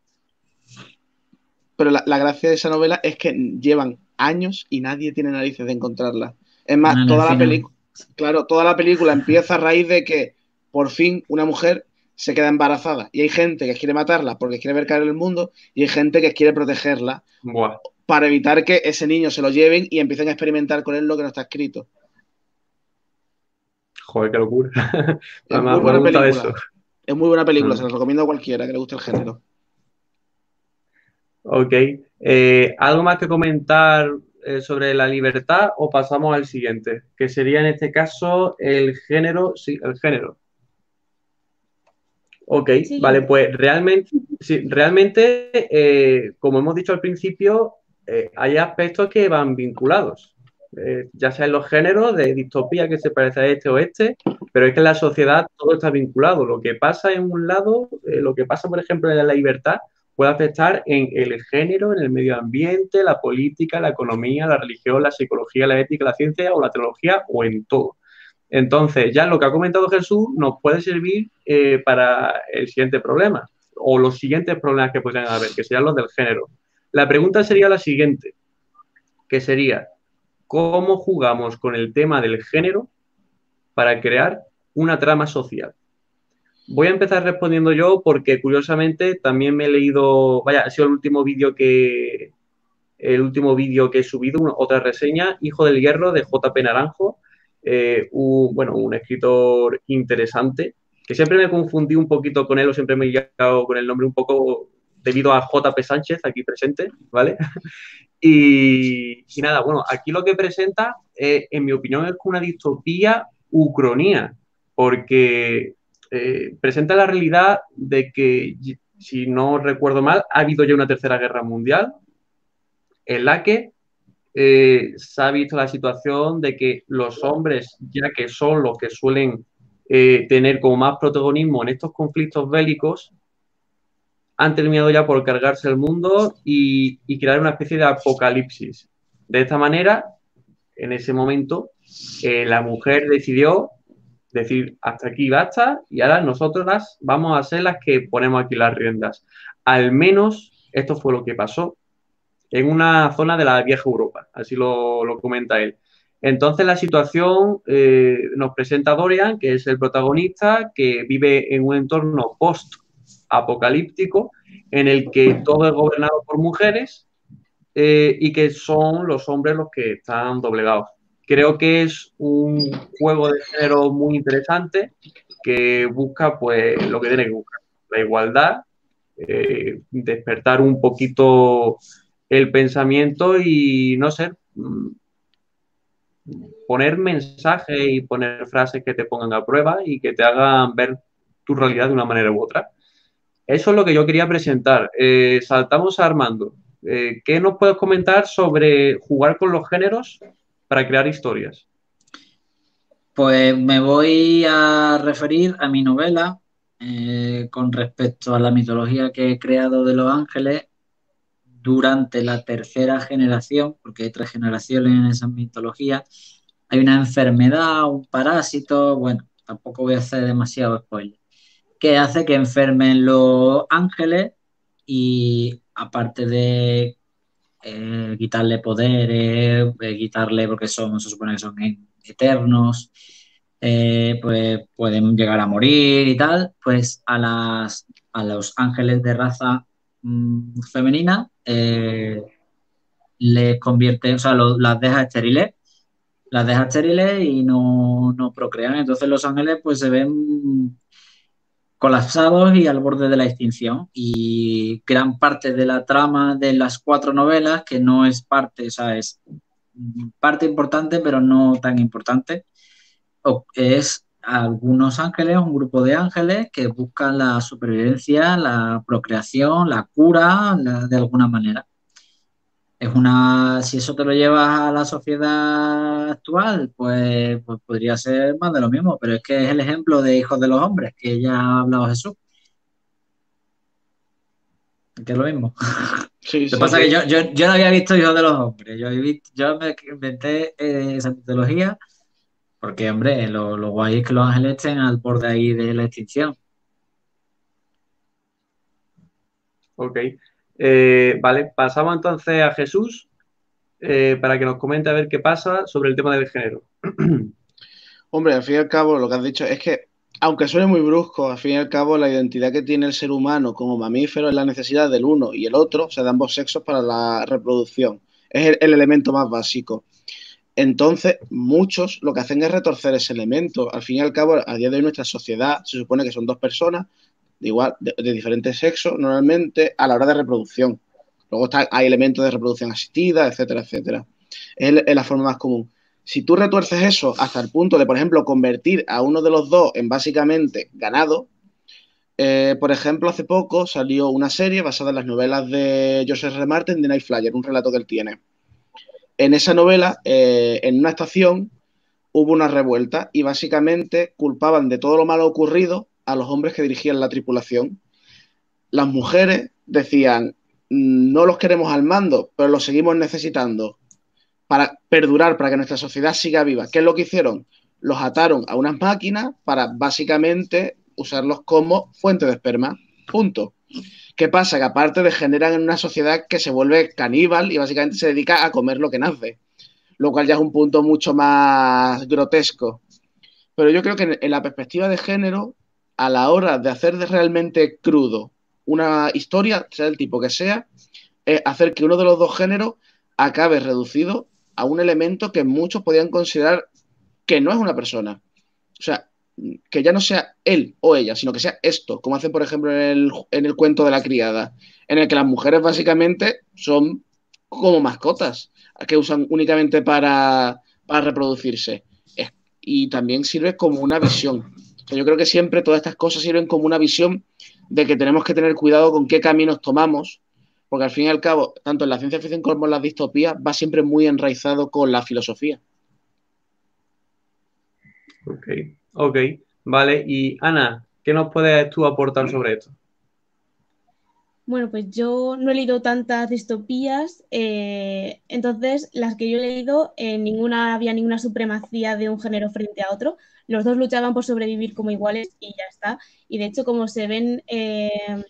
Pero la, gracia de esa novela es que llevan años y nadie tiene narices de encontrarla. Es más, toda la película, claro, toda la película empieza a raíz de que por fin una mujer se queda embarazada y hay gente que quiere matarla porque quiere ver caer el mundo y hay gente que quiere protegerla para evitar que ese niño se lo lleven y empiecen a experimentar con él lo que no está escrito. Joder, qué locura. es, muy buena película. es muy buena película, se la recomiendo a cualquiera que le guste el género. Ok. Eh, ¿Algo más que comentar eh, sobre la libertad o pasamos al siguiente, que sería en este caso el género, sí, el género. Ok, vale, pues realmente, sí, realmente eh, como hemos dicho al principio, eh, hay aspectos que van vinculados, ya sea en los géneros de distopía que se parece a este o este, pero es que en la sociedad todo está vinculado. Lo que pasa en un lado, lo que pasa, por ejemplo, en la libertad, puede afectar en el género, en el medio ambiente, la política, la economía, la religión, la psicología, la ética, la ciencia o la teología o en todo. Entonces, ya lo que ha comentado Jesús nos puede servir eh, para el siguiente problema o los siguientes problemas que pueden haber, que serían los del género. La pregunta sería la siguiente, que sería, ¿cómo jugamos con el tema del género para crear una trama social? Voy a empezar respondiendo yo porque curiosamente también me he leído, vaya, ha sido el último vídeo que el último vídeo que he subido, otra reseña, Hijo del Hierro de JP Naranjo, eh, un, bueno, un escritor interesante, que siempre me confundí un poquito con él o siempre me he llegado con el nombre un poco debido a JP Sánchez aquí presente, ¿vale? y, nada, bueno, aquí lo que presenta, en mi opinión, es una distopía ucronía, porque eh, presenta la realidad de que, si no recuerdo mal, ha habido ya una tercera guerra mundial en la que eh, se ha visto la situación de que los hombres, ya que son los que suelen eh, tener como más protagonismo en estos conflictos bélicos, han terminado ya por cargarse el mundo y, crear una especie de apocalipsis. De esta manera, en ese momento, la mujer decidió decir, hasta aquí basta y ahora nosotros las vamos a ser las que ponemos aquí las riendas. Al menos esto fue lo que pasó en una zona de la vieja Europa, así lo, comenta él. Entonces la situación eh, nos presenta Dorian, que es el protagonista, que vive en un entorno post-apocalíptico en el que todo es gobernado por mujeres eh, y que son los hombres los que están doblegados. Creo que es un juego de género muy interesante que busca pues lo que tiene que buscar, la igualdad, eh, despertar un poquito el pensamiento y no sé, mm, poner mensajes y poner frases que te pongan a prueba y que te hagan ver tu realidad de una manera u otra. Eso es lo que yo quería presentar. Eh, saltamos a Armando. Eh, ¿Qué nos puedes comentar sobre jugar con los géneros para crear historias? Pues me voy a referir a mi novela eh, con respecto a la mitología que he creado de los ángeles durante la tercera generación, porque hay tres generaciones en esa mitología. Hay una enfermedad, un parásito, bueno, tampoco voy a hacer demasiado spoiler, que hace que enfermen los ángeles y aparte de eh, quitarle poderes, eh, quitarle porque son, se supone que son eternos, eh, pues pueden llegar a morir y tal, pues a, las, a los ángeles de raza mm, femenina les convierte, o sea, las deja estériles, las deja estériles y no, no procrean. Entonces los ángeles pues se ven colapsados y al borde de la extinción. Y gran parte de la trama de las cuatro novelas, que no es parte, o sea, es parte importante, pero no tan importante, es algunos ángeles, un grupo de ángeles que buscan la supervivencia, la procreación, la cura, de alguna manera es una, si eso te lo llevas a la sociedad actual, pues, pues, podría ser más de lo mismo, pero es que es el ejemplo de hijos de los hombres que ya ha hablado Jesús. Que es lo mismo. Sí, lo que pasa es que yo, yo, yo, no había visto hijos de los hombres, yo, yo me inventé eh, esa mitología porque, hombre, lo, lo guay es que los ángeles estén al borde ahí de la extinción. Ok. Eh, vale, pasamos entonces a Jesús eh, para que nos comente a ver qué pasa sobre el tema del género. Hombre, al fin y al cabo, lo que has dicho es que, aunque suene muy brusco, al fin y al cabo, la identidad que tiene el ser humano como mamífero es la necesidad del uno y el otro, o sea, de ambos sexos para la reproducción. Es el, elemento más básico. Entonces, muchos lo que hacen es retorcer ese elemento. Al fin y al cabo, a día de hoy nuestra sociedad se supone que son dos personas de igual, de, diferentes sexos, normalmente a la hora de reproducción. Luego está, hay elementos de reproducción asistida, etcétera, etcétera. es, la forma más común. Si tú retuerces eso hasta el punto de, por ejemplo, convertir a uno de los dos en básicamente ganado, eh, por ejemplo, hace poco salió una serie basada en las novelas de Joseph R. Martin de Night Flyer, un relato que él tiene. En esa novela, eh, en una estación, hubo una revuelta y básicamente culpaban de todo lo malo ocurrido a los hombres que dirigían la tripulación. Las mujeres decían, no los queremos al mando, pero los seguimos necesitando para perdurar, para que nuestra sociedad siga viva. ¿Qué es lo que hicieron? Los ataron a unas máquinas para básicamente usarlos como fuente de esperma. Punto. ¿Qué pasa? Que aparte de generar en una sociedad que se vuelve caníbal y básicamente se dedica a comer lo que nace, lo cual ya es un punto mucho más grotesco. Pero yo creo que en la perspectiva de género, a la hora de hacer de realmente crudo una historia, sea el tipo que sea, es hacer que uno de los dos géneros acabe reducido a un elemento que muchos podrían considerar que no es una persona. O sea, que ya no sea él o ella, sino que sea esto, como hacen, por ejemplo, en el, cuento de la criada, en el que las mujeres básicamente son como mascotas, que usan únicamente para, reproducirse. y también sirve como una visión. Yo creo que siempre todas estas cosas sirven como una visión de que tenemos que tener cuidado con qué caminos tomamos, porque al fin y al cabo, tanto en la ciencia ficción como en la distopía, va siempre muy enraizado con la filosofía. Ok. Ok, vale. Y Ana, ¿qué nos puedes tú aportar sobre esto? Bueno, pues yo no he leído tantas distopías, eh, entonces las que yo he leído, en ninguna había ninguna supremacía de un género frente a otro. Los dos luchaban por sobrevivir como iguales y ya está. Y de hecho, como se ven eh,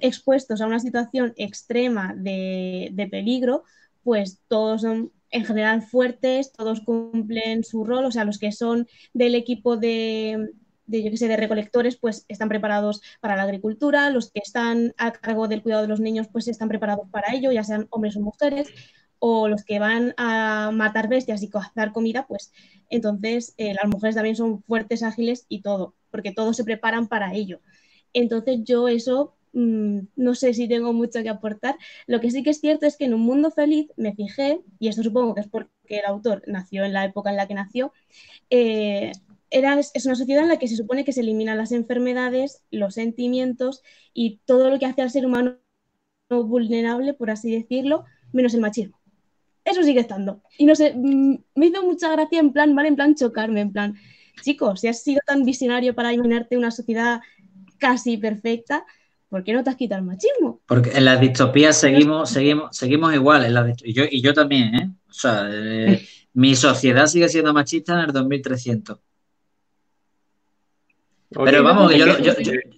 expuestos a una situación extrema de, de peligro, pues todos son en general fuertes, todos cumplen su rol, o sea, los que son del equipo de, que sé, de recolectores, pues están preparados para la agricultura, los que están a cargo del cuidado de los niños, pues están preparados para ello, ya sean hombres o mujeres, o los que van a matar bestias y cazar comida, pues entonces eh, las mujeres también son fuertes, ágiles y todo, porque todos se preparan para ello. Entonces yo eso Mm, no sé si tengo mucho que aportar. Lo que sí que es cierto es que en un mundo feliz me fijé, y esto supongo que es porque el autor nació en la época en la que nació, eh, era, es una sociedad en la que se supone que se eliminan las enfermedades, los sentimientos y todo lo que hace al ser humano vulnerable, por así decirlo, menos el machismo. Eso sigue estando. Y no sé, mm, me hizo mucha gracia en plan, ¿vale? En plan chocarme, en plan, chicos, si has sido tan visionario para imaginarte una sociedad casi perfecta, ¿por qué no te has quitado el machismo? Porque en las distopías seguimos, seguimos, seguimos igual, en y, yo, y yo también, ¿eh? O sea, eh, mi sociedad sigue siendo machista en el 2300. Pero vamos, yo,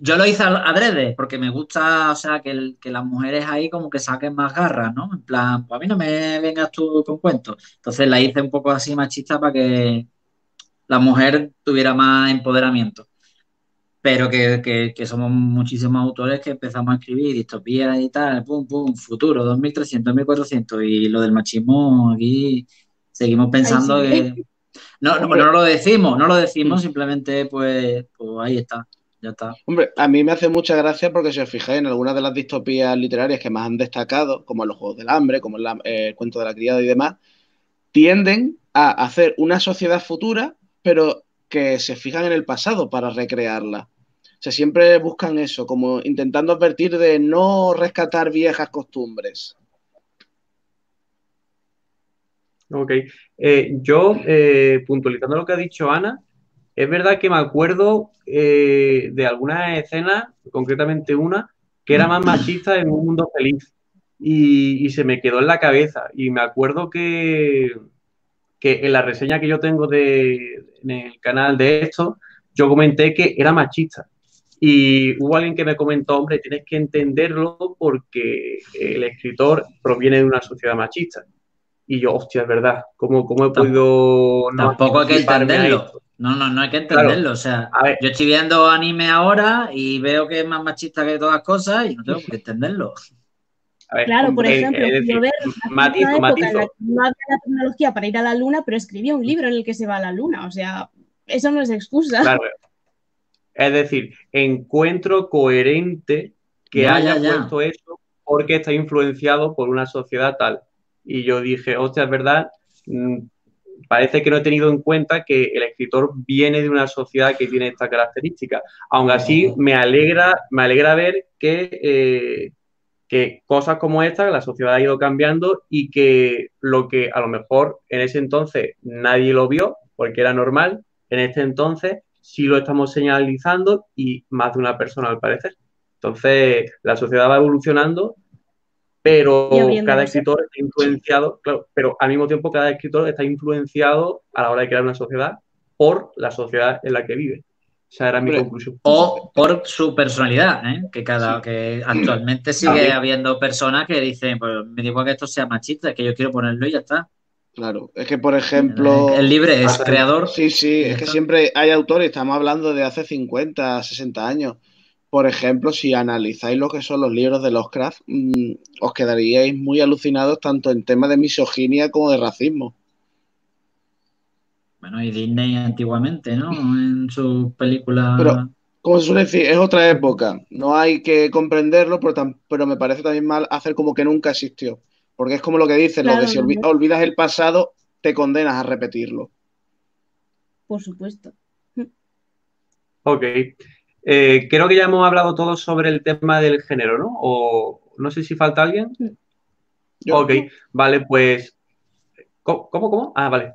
yo, lo hice adrede, porque me gusta, o sea, que, que, las mujeres ahí como que saquen más garras, ¿no? En plan, pues a mí no me vengas tú con cuentos. Entonces la hice un poco así machista para que la mujer tuviera más empoderamiento pero que, somos muchísimos autores que empezamos a escribir distopías y tal, pum, pum, futuro, 2300, 1400, y lo del machismo aquí seguimos pensando que... No, no, no, lo decimos, no lo decimos, mm. simplemente pues, pues ahí está. Ya está. Hombre, a mí me hace mucha gracia porque si os fijáis en algunas de las distopías literarias que más han destacado, como los Juegos del Hambre, como el, el cuento de la criada y demás, tienden a hacer una sociedad futura, pero que se fijan en el pasado para recrearla. O sea, siempre buscan eso, como intentando advertir de no rescatar viejas costumbres. Ok. Eh, yo, eh, puntualizando lo que ha dicho Ana, es verdad que me acuerdo eh, de algunas escenas, concretamente una, que era más machista en un mundo feliz. Y, y, se me quedó en la cabeza. Y me acuerdo que, que en la reseña que yo tengo de, en el canal de esto, yo comenté que era machista. Y hubo alguien que me comentó, hombre, tienes que entenderlo porque el escritor proviene de una sociedad machista. Y yo, hostia, es verdad, ¿cómo, cómo he podido... Tampoco hay que entenderlo. No, no, no hay que entenderlo. o sea, yo estoy viendo anime ahora y veo que es más machista que todas las cosas y no tengo que entenderlo claro, por ejemplo, yo ver matizo, no había la tecnología para ir a la luna, pero escribía un libro en el que se va a la luna. O sea, eso no es excusa. Claro. Es decir, encuentro coherente que haya puesto eso porque está influenciado por una sociedad tal. Y yo dije, hostia, es verdad, mm, parece que no he tenido en cuenta que el escritor viene de una sociedad que tiene esta característica. Aún así, me alegra, me alegra ver que, eh, que cosas como esta, la sociedad ha ido cambiando y que lo que a lo mejor en ese entonces nadie lo vio, porque era normal, en este entonces sí lo estamos señalizando y más de una persona al parecer. Entonces, la sociedad va evolucionando pero cada escritor está influenciado, claro, pero al mismo tiempo cada escritor está influenciado a la hora de crear una sociedad por la sociedad en la que vive. Esa era mi conclusión. O por su personalidad, ¿eh? que cada que actualmente sigue habiendo personas que dicen, pues me digo que esto sea machista, que yo quiero ponerlo y ya está. Claro, es que por ejemplo. El, libre es creador. Sí, sí, es que siempre hay autores, estamos hablando de hace 50, 60 años, por ejemplo, si analizáis lo que son los libros de Lovecraft, mm, os quedaríais muy alucinados tanto en temas de misoginia como de racismo. Bueno, y Disney antiguamente, ¿no? En su película. Pero, como se suele decir, es otra época. No hay que comprenderlo, pero, pero me parece también mal hacer como que nunca existió. Porque es como lo que dicen, lo de si olvidas el pasado, te condenas a repetirlo. Por supuesto. Ok. Eh, creo que ya hemos hablado todos sobre el tema del género, ¿no? O no sé si falta alguien. Ok, vale, pues. ¿Cómo? ¿Cómo? Ah, vale.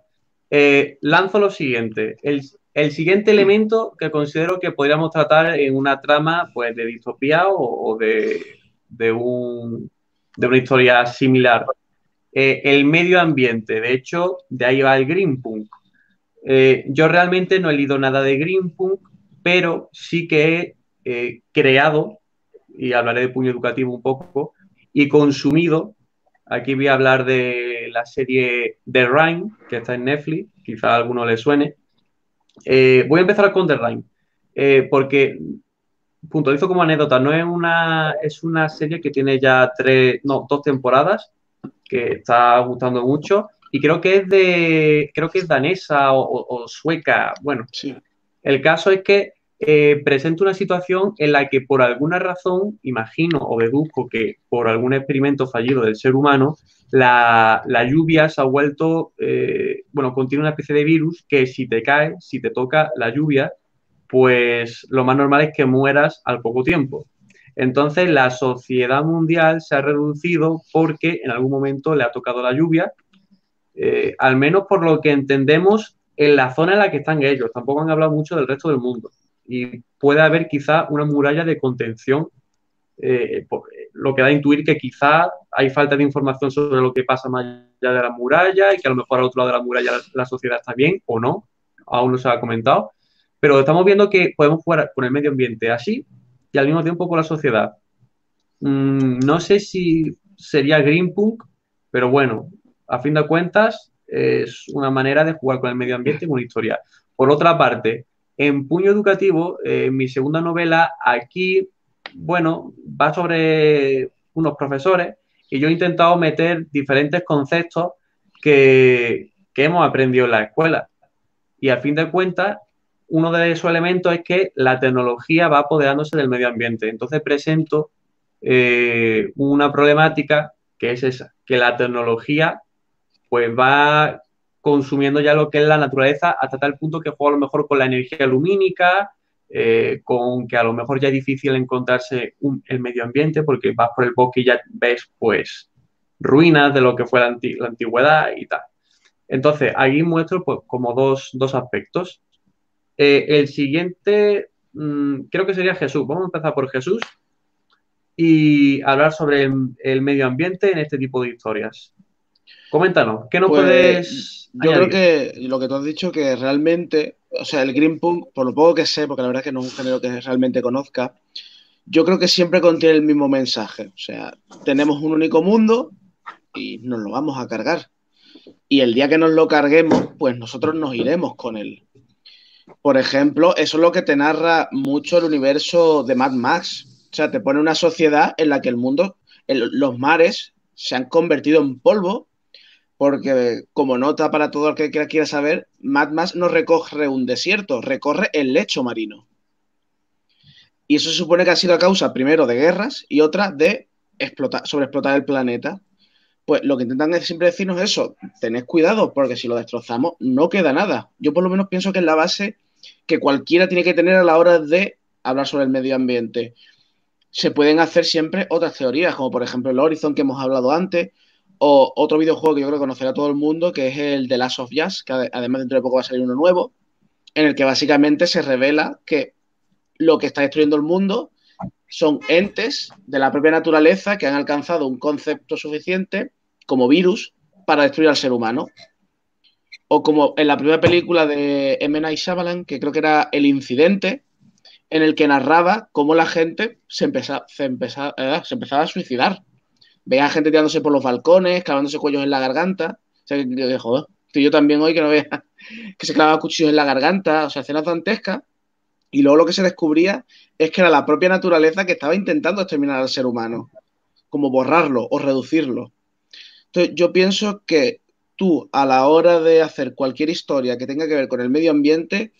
Eh, lanzo lo siguiente. El, siguiente elemento que considero que podríamos tratar en una trama pues, de distopía o, de, un, de, una historia similar. Eh, el medio ambiente. De hecho, de ahí va el Green Punk. yo realmente no he leído nada de Green Punk, pero sí que he creado, y hablaré de puño educativo un poco, y consumido, aquí voy a hablar de la serie The Rhyme, que está en Netflix, quizá a alguno le suene. Eh, voy a empezar con The Rhyme, eh, porque puntualizo como anécdota, no es una, es una serie que tiene ya tres, no, dos temporadas, que está gustando mucho, y creo que es de, creo que es danesa o, o sueca, bueno, sí. El caso es que eh, presenta una situación en la que por alguna razón, imagino o deduzco que por algún experimento fallido del ser humano, la, lluvia se ha vuelto, eh, bueno, contiene una especie de virus que si te cae, si te toca la lluvia, pues lo más normal es que mueras al poco tiempo. Entonces la sociedad mundial se ha reducido porque en algún momento le ha tocado la lluvia, eh, al menos por lo que entendemos en la zona en la que están ellos. Tampoco han hablado mucho del resto del mundo. Y puede haber quizá una muralla de contención, eh, lo que da a intuir que quizá hay falta de información sobre lo que pasa más allá de la muralla y que a lo mejor al otro lado de la muralla la, sociedad está bien o no. Aún no se ha comentado. Pero estamos viendo que podemos jugar con el medio ambiente así y al mismo tiempo con la sociedad. Mm, no sé si sería Green Punk, pero bueno, a fin de cuentas, es una manera de jugar con el medio ambiente en una historia. Por otra parte, en Puño Educativo, eh, mi segunda novela, aquí, bueno, va sobre unos profesores y yo he intentado meter diferentes conceptos que, hemos aprendido en la escuela. Y a fin de cuentas, uno de esos elementos es que la tecnología va apoderándose del medio ambiente. Entonces presento eh, una problemática que es esa, que la tecnología pues va consumiendo ya lo que es la naturaleza hasta tal punto que juega a lo mejor con la energía lumínica, eh, con que a lo mejor ya es difícil encontrarse el medio ambiente porque vas por el bosque y ya ves pues ruinas de lo que fue la, antigüedad y tal. Entonces, aquí muestro pues, como dos, aspectos. Eh, el siguiente, mm, creo que sería Jesús. Vamos a empezar por Jesús y hablar sobre el medio ambiente en este tipo de historias. Coméntanos, ¿qué nos pues, puedes.? Yo creo que lo que tú has dicho, que realmente, o sea, el Green Punk, por lo poco que sé, porque la verdad es que no es un género que realmente conozca, yo creo que siempre contiene el mismo mensaje. O sea, tenemos un único mundo y nos lo vamos a cargar. Y el día que nos lo carguemos, pues nosotros nos iremos con él. Por ejemplo, eso es lo que te narra mucho el universo de Mad Max. O sea, te pone una sociedad en la que el mundo, los mares se han convertido en polvo porque como nota para todo el que quiera saber, Mad Max no recorre un desierto, recorre el lecho marino. Y eso se supone que ha sido a causa primero de guerras y otra de explotar, sobreexplotar el planeta. pues lo que intentan es siempre decirnos eso, tened cuidado, porque si lo destrozamos no queda nada. Yo por lo menos pienso que es la base que cualquiera tiene que tener a la hora de hablar sobre el medio ambiente. Se pueden hacer siempre otras teorías, como por ejemplo el Horizon que hemos hablado antes, o otro videojuego que yo creo que conocerá todo el mundo, que es el The Last of Us, que además dentro de poco va a salir uno nuevo, en el que básicamente se revela que lo que está destruyendo el mundo son entes de la propia naturaleza que han alcanzado un concepto suficiente como virus para destruir al ser humano. O como en la primera película de M. Night Shyamalan, que creo que era El Incidente, en el que narraba cómo la gente se, eh, se empezaba a suicidar. Veía gente tirándose por los balcones, clavándose cuellos en la garganta. O sea, que, joder, estoy yo también hoy que no vea que se clavaba cuchillos en la garganta, o sea, escenas dantescas y luego lo que se descubría es que era la propia naturaleza que estaba intentando exterminar al ser humano, como borrarlo o reducirlo. Entonces, yo pienso que tú, a la hora de hacer cualquier historia que tenga que ver con el medio ambiente,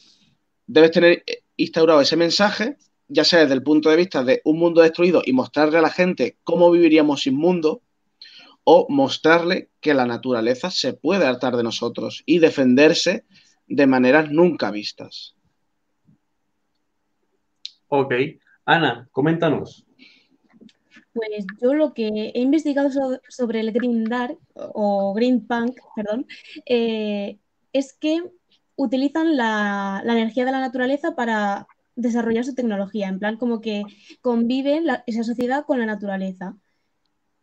debes tener instaurado ese mensaje, ya sea desde el punto de vista de un mundo destruido y mostrarle a la gente cómo viviríamos sin mundo, o mostrarle que la naturaleza se puede hartar de nosotros y defenderse de maneras nunca vistas. Ok. Ana, coméntanos. Pues yo lo que he investigado sobre el Green Dark o Green Punk, perdón, eh, es que utilizan la, energía de la naturaleza para desarrollar su tecnología, en plan como que convive esa sociedad con la naturaleza.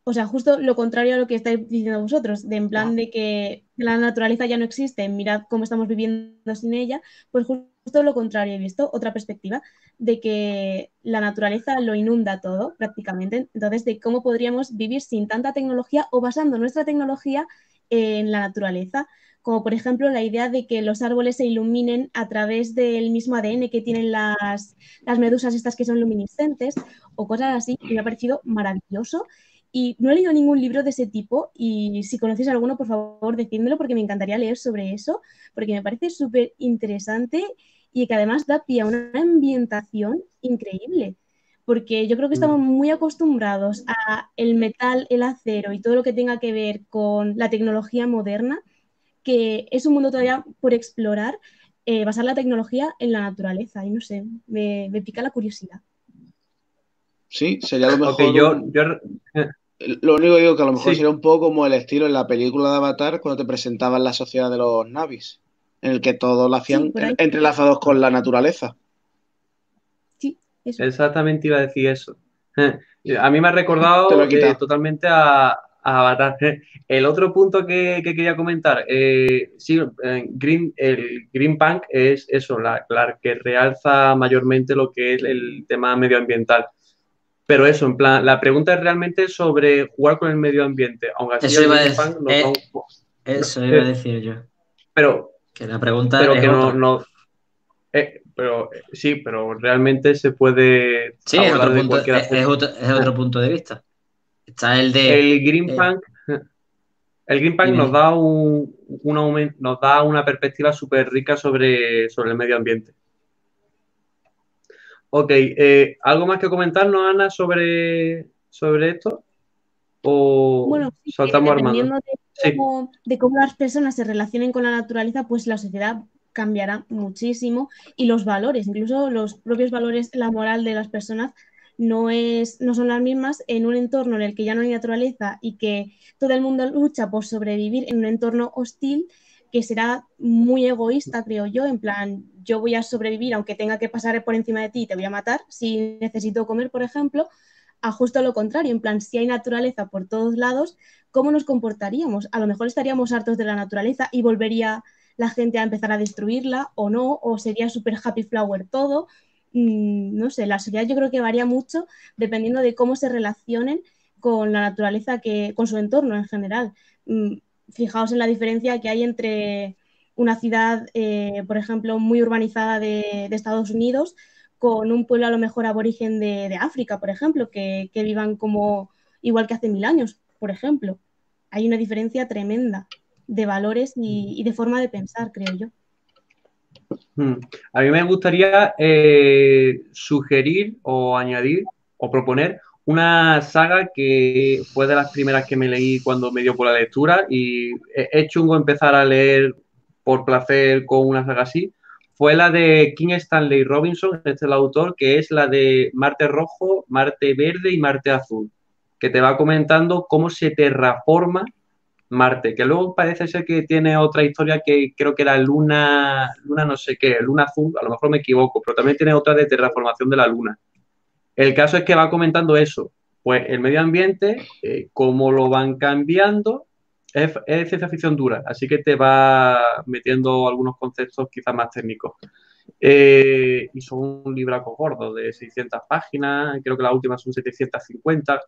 O sea, justo lo contrario a lo que estáis diciendo vosotros, de en plan de que la naturaleza ya no existe, mirad cómo estamos viviendo sin ella, pues justo lo contrario he visto, otra perspectiva, de que la naturaleza lo inunda todo prácticamente, entonces de cómo podríamos vivir sin tanta tecnología o basando nuestra tecnología en la naturaleza, como por ejemplo la idea de que los árboles se iluminen a través del mismo ADN que tienen las, las medusas estas que son luminiscentes o cosas así, y me ha parecido maravilloso y no he leído ningún libro de ese tipo y si conocéis alguno, por favor, decídmelo porque me encantaría leer sobre eso, porque me parece súper interesante y que además da pie a una ambientación increíble. Porque yo creo que estamos mm. muy acostumbrados a el metal, el acero y todo lo que tenga que ver con la tecnología moderna, que es un mundo todavía por explorar, eh, basar la tecnología en la naturaleza. Y no sé, me, me pica la curiosidad. Sí, sería lo mejor. yo, lo único que digo que a lo mejor sería un poco como el estilo en la película de Avatar cuando te presentaban la sociedad de los Navis, en el que todos lo hacían entrelazados con la naturaleza. Sí, eso. Exactamente iba a decir eso. A mí me ha recordado eh, totalmente a, Avatar. El otro punto que, quería comentar, eh, sí, Green, el Green Punk es eso, la, la, que realza mayormente lo que es el tema medioambiental. Pero eso, en plan, la pregunta es realmente sobre jugar con el medio ambiente. Aunque así eso, iba, a decir, eh, eso iba a decir yo. Pero. Que la pregunta pero que no. Eh, pero sí, pero realmente se puede. Sí, es otro, punto, es, otro, punto, de vista. Está el de. El Green eh, Punk. El Green Punk nos da, un, nos da una perspectiva súper rica sobre, sobre el medio ambiente. Ok, eh, ¿algo más que comentarnos, Ana, sobre, sobre esto? ¿O bueno, sí, saltamos dependiendo de cómo, de cómo las personas se relacionen con la naturaleza, pues la sociedad cambiará muchísimo y los valores, incluso los propios valores, la moral de las personas no, es, no son las mismas en un entorno en el que ya no hay naturaleza y que todo el mundo lucha por sobrevivir en un entorno hostil que será muy egoísta, creo yo, en plan, yo voy a sobrevivir aunque tenga que pasar por encima de ti y te voy a matar si necesito comer, por ejemplo, a justo lo contrario, en plan, si hay naturaleza por todos lados, ¿cómo nos comportaríamos? A lo mejor estaríamos hartos de la naturaleza y volvería la gente a empezar a destruirla o no, o sería súper happy flower todo. Mm, no sé, la sociedad yo creo que varía mucho dependiendo de cómo se relacionen con la naturaleza, que, con su entorno en general. Mm, fijaos en la diferencia que hay entre una ciudad, eh, por ejemplo, muy urbanizada de, Estados Unidos con un pueblo a lo mejor aborigen de, África, por ejemplo, que, vivan como igual que hace mil años, por ejemplo. Hay una diferencia tremenda de valores y, de forma de pensar, creo yo. Hmm. A mí me gustaría eh, sugerir o añadir o proponer una saga que fue de las primeras que me leí cuando me dio por la lectura y he chungo empezar a leer por placer con una saga así. Fue la de King Stanley Robinson, este es el autor, que es la de Marte Rojo, Marte Verde y Marte Azul, que te va comentando cómo se terraforma Marte, que luego parece ser que tiene otra historia que creo que era Luna, Luna no sé qué, Luna Azul, a lo mejor me equivoco, pero también tiene otra de terraformación de la Luna. El caso es que va comentando eso, pues el medio ambiente, eh, cómo lo van cambiando, es, ciencia ficción dura, así que te va metiendo algunos conceptos quizás más técnicos. Eh, y son un libraco gordo de 600 páginas, creo que la última son 750.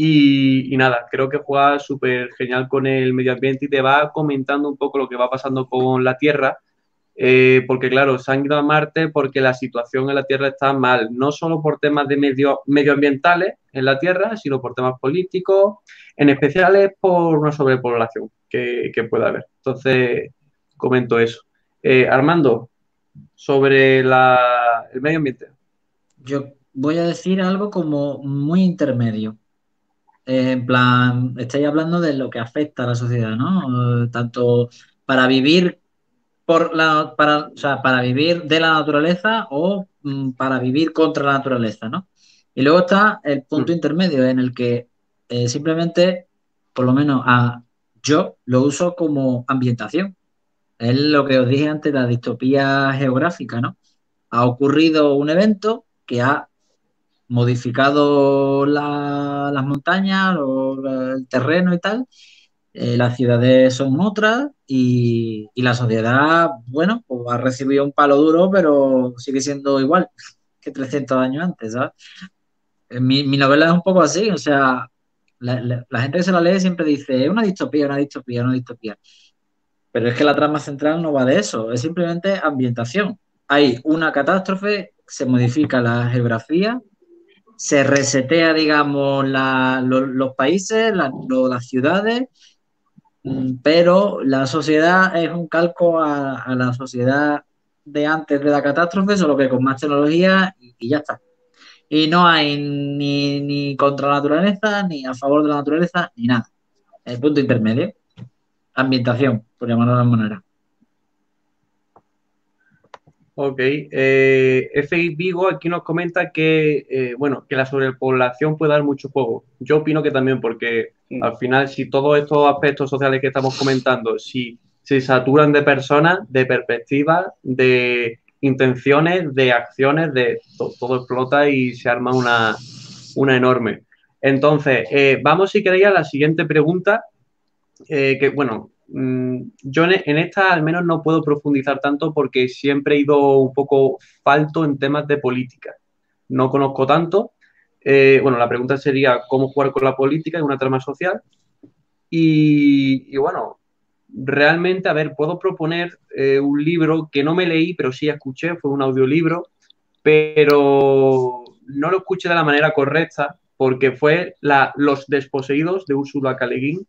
Y, nada, creo que juega súper genial con el medio ambiente y te va comentando un poco lo que va pasando con la Tierra eh, porque claro, se han ido a Marte porque la situación en la Tierra está mal, no solo por temas de medio, medioambientales en la Tierra, sino por temas políticos, en especial es por una sobrepoblación que, que puede haber. Entonces, comento eso. Eh, Armando, sobre la, el medio ambiente. Yo voy a decir algo como muy intermedio. En plan, estáis hablando de lo que afecta a la sociedad, ¿no? Tanto para vivir por la, para, para vivir de la naturaleza o mm, para vivir contra la naturaleza, ¿no? Y luego está el punto mm. intermedio en el que eh, simplemente, por lo menos a yo lo uso como ambientación. Es lo que os dije antes, la distopía geográfica, ¿no? Ha ocurrido un evento que ha modificado las montañas o el terreno y tal, eh, las ciudades son otras y, la sociedad, bueno, pues ha recibido un palo duro, pero sigue siendo igual que 300 años antes, ¿sabes? Eh, mi, novela es un poco así, o sea, la, gente que se la lee siempre dice, es una distopía, una distopía, una distopía. Pero es que la trama central no va de eso, es simplemente ambientación. Hay una catástrofe, se modifica la geografía, se resetea, digamos, los, países, las ciudades, Mm, pero la sociedad es un calco a, la sociedad de antes de la catástrofe, solo que con más tecnología y, ya está. Y no hay ni, ni, contra la naturaleza, ni a favor de la naturaleza, ni nada. El punto intermedio. Ambientación, por llamarlo de alguna manera. Ok. Eh, F. Vigo aquí nos comenta que, eh, bueno, que la sobrepoblación puede dar mucho juego. Yo opino que también, porque al final, si todos estos aspectos sociales que estamos comentando, si se saturan de personas, de perspectivas, de intenciones, de acciones, de todo explota y se arma una, una enorme. Entonces, eh, vamos si queréis a la siguiente pregunta, eh, que bueno, yo en esta al menos no puedo profundizar tanto porque siempre he ido un poco falto en temas de política. No conozco tanto. Eh, bueno, la pregunta sería cómo jugar con la política en una trama social. Y, bueno, realmente, a ver, puedo proponer eh, un libro que no me leí, pero sí escuché, fue un audiolibro, pero no lo escuché de la manera correcta porque fue la, Los desposeídos de Úrsula Caleguín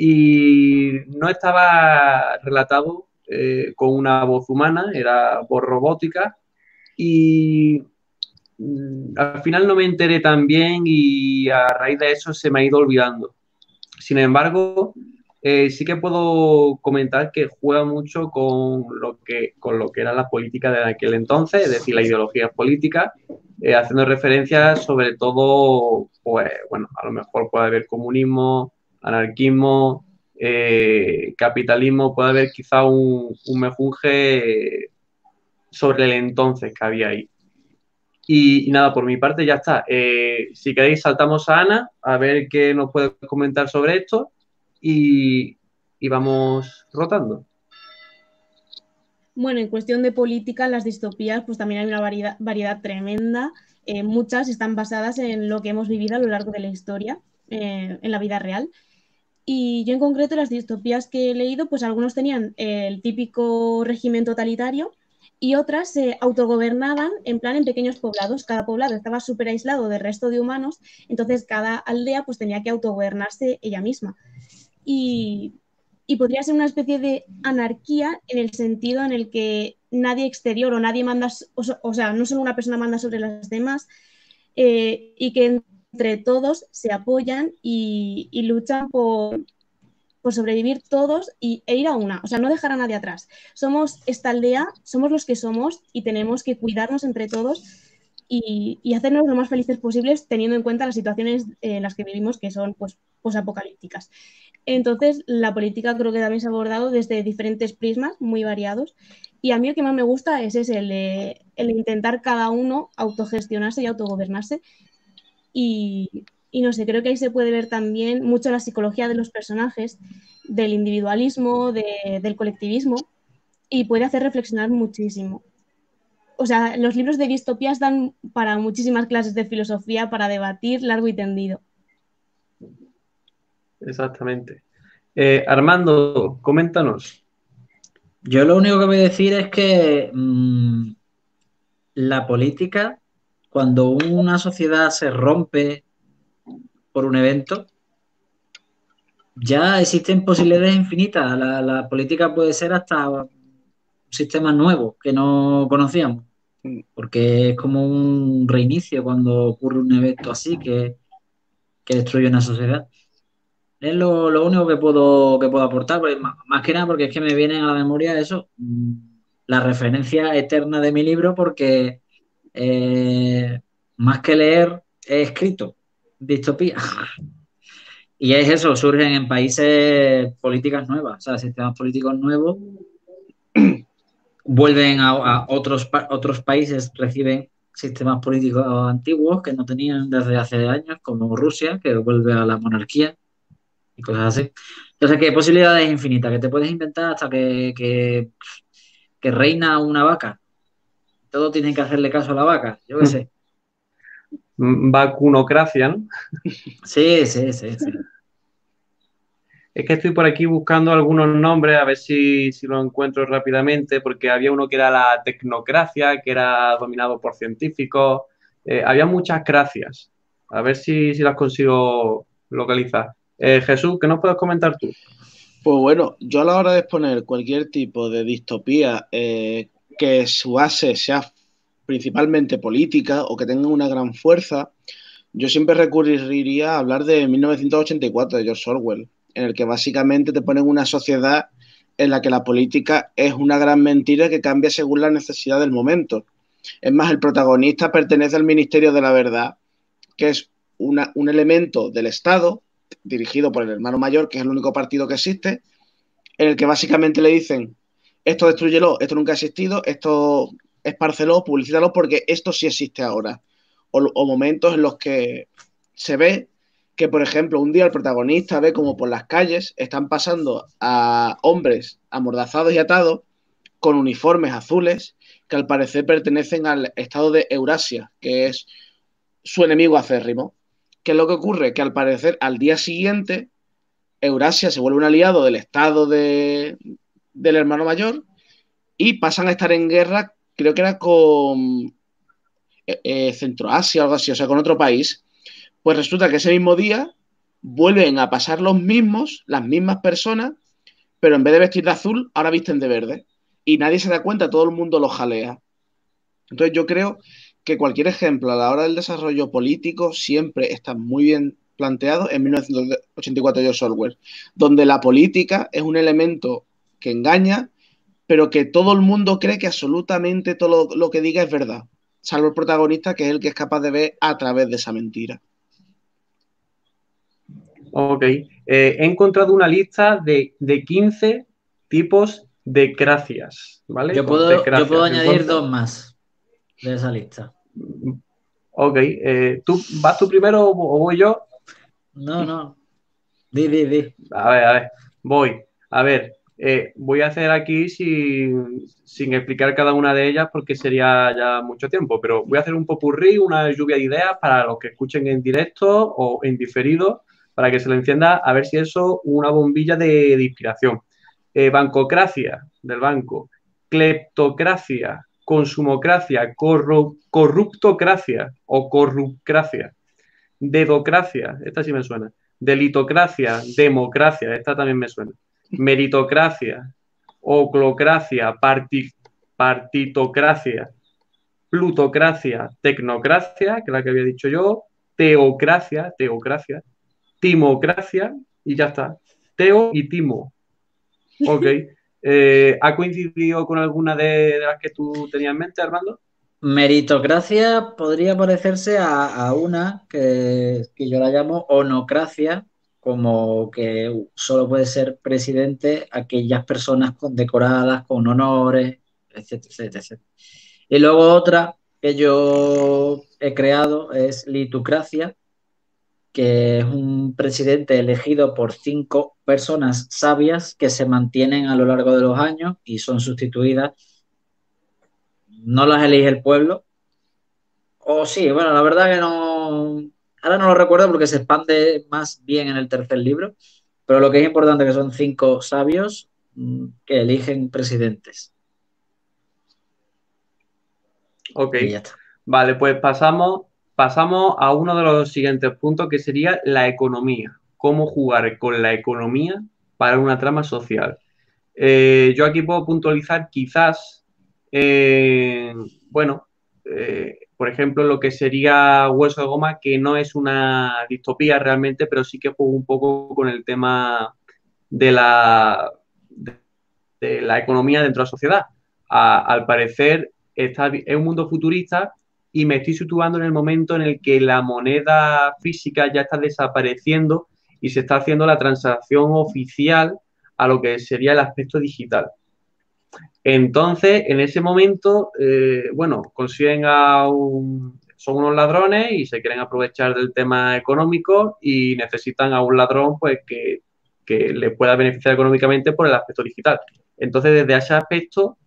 y no estaba relatado eh, con una voz humana, era voz robótica y mm, al final no me enteré tan bien y a raíz de eso se me ha ido olvidando. Sin embargo, eh, sí que puedo comentar que juega mucho con lo que, con lo que era la política de aquel entonces, es decir, la ideología política, eh, haciendo referencia sobre todo, pues, bueno, a lo mejor puede haber comunismo, anarquismo, eh, capitalismo, puede haber quizá un, mejunje sobre el entonces que había ahí. Y, nada, por mi parte ya está. Eh, si queréis, saltamos a Ana a ver qué nos puede comentar sobre esto y, vamos rotando. Bueno, en cuestión de política, las distopías, pues también hay una variedad, variedad tremenda. Eh, muchas están basadas en lo que hemos vivido a lo largo de la historia, en la vida real. Y yo en concreto las distopías que he leído, pues algunos tenían el típico régimen totalitario y otras se autogobernaban en plan en pequeños poblados. Cada poblado estaba súper aislado del resto de humanos, entonces cada aldea pues tenía que autogobernarse ella misma. Y, podría ser una especie de anarquía en el sentido en el que nadie exterior o nadie manda, o, sea, no solo una persona manda sobre las demás, eh, y que entre todos se apoyan y, luchan por, sobrevivir todos y, e ir a una, o sea, no dejar a nadie atrás. Somos esta aldea, somos los que somos y tenemos que cuidarnos entre todos y, hacernos lo más felices posibles teniendo en cuenta las situaciones en las que vivimos que son pues posapocalípticas. Entonces, la política creo que también se ha abordado desde diferentes prismas muy variados y a mí lo que más me gusta es ese, el, el intentar cada uno autogestionarse y autogobernarse y, no sé, creo que ahí se puede ver también mucho la psicología de los personajes, del individualismo, del colectivismo, y puede hacer reflexionar muchísimo. O sea, los libros de distopías dan para muchísimas clases de filosofía para debatir largo y tendido. Exactamente. Eh, Armando, coméntanos. Yo lo único que voy a decir es que mm, la política cuando una sociedad se rompe por un evento, ya existen posibilidades infinitas. La, política puede ser hasta un sistema nuevo que no conocíamos, porque es como un reinicio cuando ocurre un evento así que, destruye una sociedad. Es lo, único que puedo, que puedo aportar, más, que nada porque es que me vienen a la memoria eso, mm, la referencia eterna de mi libro, porque eh, más que leer, he escrito distopía. y es eso, surgen en países políticas nuevas, o sea, sistemas políticos nuevos, vuelven a, otros, otros países, reciben sistemas políticos antiguos que no tenían desde hace años, como Rusia, que vuelve a la monarquía y cosas así. Entonces, que posibilidades infinitas, que te puedes inventar hasta que, que, que reina una vaca todos tienen que hacerle caso a la vaca, yo qué sé. Vacunocracia, ¿no? Sí, sí, sí, sí. Es que estoy por aquí buscando algunos nombres, a ver si, si lo encuentro rápidamente, porque había uno que era la tecnocracia, que era dominado por científicos. Eh, había muchas gracias. A ver si, las consigo localizar. Eh, Jesús, ¿qué nos puedes comentar tú? Pues bueno, yo a la hora de exponer cualquier tipo de distopía eh, que su base sea principalmente política o que tenga una gran fuerza, yo siempre recurriría a hablar de 1984 de George Orwell, en el que básicamente te ponen una sociedad en la que la política es una gran mentira que cambia según la necesidad del momento. Es más, el protagonista pertenece al Ministerio de la Verdad, que es un elemento del Estado, dirigido por el hermano mayor, que es el único partido que existe, en el que básicamente le dicen, esto destruyelo, esto nunca ha existido, esto esparcelo, publicítalo porque esto sí existe ahora. O, momentos en los que se ve que, por ejemplo, un día el protagonista ve como por las calles están pasando a hombres amordazados y atados con uniformes azules que al parecer pertenecen al estado de Eurasia, que es su enemigo acérrimo. ¿Qué es lo que ocurre? Que al parecer al día siguiente Eurasia se vuelve un aliado del estado de, del hermano mayor y pasan a estar en guerra, creo que era con eh, eh, Centroasia o algo así, o sea, con otro país. Pues resulta que ese mismo día vuelven a pasar los mismos, las mismas personas, pero en vez de vestir de azul, ahora visten de verde. Y nadie se da cuenta, todo el mundo lo jalea. Entonces yo creo que cualquier ejemplo a la hora del desarrollo político siempre está muy bien planteado en 1984 de Orwell, donde la política es un elemento que engaña, pero que todo el mundo cree que absolutamente todo lo, que diga es verdad, salvo el protagonista que es el que es capaz de ver a través de esa mentira. Ok, eh, he encontrado una lista de, 15 tipos de gracias, ¿vale? Yo puedo, añadir dos más de esa lista. Ok, eh, ¿tú vas tú primero o voy yo? No, no. Di, di, di. A ver, a ver, voy. A ver, eh, voy a hacer aquí sin, explicar cada una de ellas porque sería ya mucho tiempo, pero voy a hacer un popurrí, una lluvia de ideas para los que escuchen en directo o en diferido, para que se lo encienda a ver si eso una bombilla de, inspiración. Eh, bancocracia del banco, cleptocracia, consumocracia, corruptocracia o corrupcracia, dedocracia, esta sí me suena, delitocracia, democracia, esta también me suena meritocracia, oclocracia, partitocracia, plutocracia, tecnocracia, que es la que había dicho yo, teocracia, teocracia, timocracia y ya está. Teo y Timo. Ok. Eh, ¿Ha coincidido con alguna de, las que tú tenías en mente, Armando? Meritocracia podría parecerse a, una que, que, yo la llamo onocracia, como que solo puede ser presidente aquellas personas condecoradas con honores, etcétera, etcétera, Y luego otra que yo he creado es litucracia, que es un presidente elegido por cinco personas sabias que se mantienen a lo largo de los años y son sustituidas. No las elige el pueblo. O sí, bueno, la verdad que no. Ahora no lo recuerdo porque se expande más bien en el tercer libro. Pero lo que es importante es que son cinco sabios mm, que eligen presidentes. Ok. Vale, pues pasamos pasamos a uno de los siguientes puntos que sería la economía. Cómo jugar con la economía para una trama social. Eh, yo aquí puedo puntualizar quizás, eh, bueno, eh, por ejemplo, lo que sería Hueso de Goma, que no es una distopía realmente, pero sí que juego un poco con el tema de la, de, la economía dentro de la sociedad. al parecer, es un mundo futurista y me estoy situando en el momento en el que la moneda física ya está desapareciendo y se está haciendo la transacción oficial a lo que sería el aspecto digital. Entonces, en ese momento, eh, bueno, consiguen a un, son unos ladrones y se quieren aprovechar del tema económico y necesitan a un ladrón pues que, que les pueda beneficiar económicamente por el aspecto digital. Entonces, desde ese aspecto,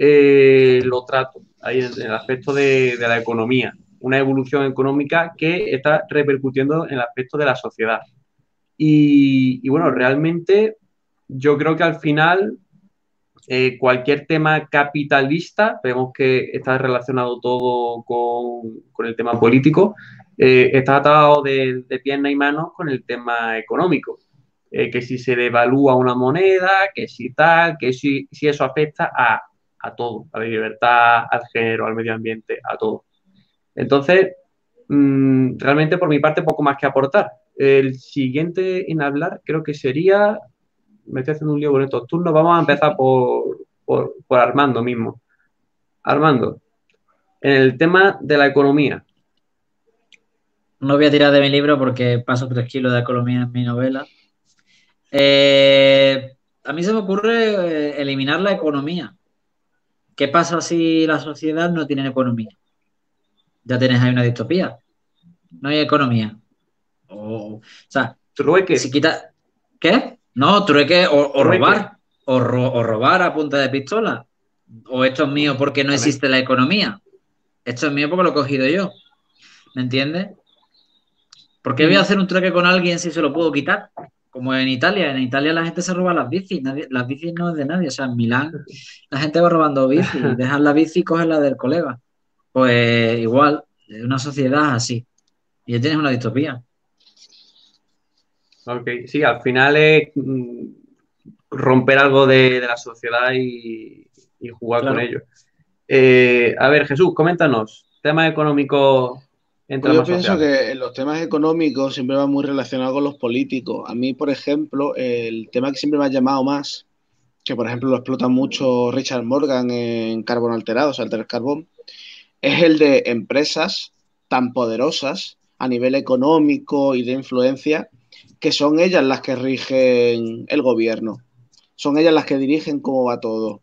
eh, lo trato ahí en, el aspecto de, la economía, una evolución económica que está repercutiendo en el aspecto de la sociedad. Y, bueno, realmente yo creo que al final eh, cualquier tema capitalista, vemos que está relacionado todo con, el tema político, eh, está atado de, de pierna y mano con el tema económico. que si se devalúa una moneda, que si tal, que si, si eso afecta a a todo, a la libertad, al género, al medio ambiente, a todo. Entonces, mm, realmente por mi parte poco más que aportar. El siguiente en hablar creo que sería, estoy haciendo un lío con estos turnos, vamos a empezar por, por, por Armando mismo. Armando, en el tema de la economía. No voy a tirar de mi libro porque paso tres kilos de economía en mi novela. Eh, a mí se me ocurre eh, eliminar la economía. ¿Qué pasa si la sociedad no tiene economía? Ya tienes ahí una distopía. No hay economía. O, sea, trueque. Si quita. ¿Qué? No, trueque o, robar. O, robar a punta de pistola. O esto es mío porque no existe la economía. Esto es mío porque lo he cogido yo. ¿Me entiendes? ¿Por qué voy a mm. hacer un trueque con alguien si se lo puedo quitar? como en Italia, en Italia la gente se roba las bicis, las bicis no es de nadie, o sea, en Milán la gente va robando bicis, dejan la bici y cogen la del colega. Pues igual, es una sociedad así. Y ya tienes una distopía. Ok, sí, al final es mm, romper algo de, la sociedad y, jugar con ello. Eh, a ver, Jesús, coméntanos, tema económico pues yo pienso que los temas económicos siempre van muy relacionados con los políticos. A mí, por ejemplo, el tema que siempre me ha llamado más, que por ejemplo lo explota mucho Richard Morgan en Carbón Alterado, o sea, Alterar Carbón, es el de empresas tan poderosas a nivel económico y de influencia que son ellas las que rigen el gobierno. Son ellas las que dirigen cómo va todo.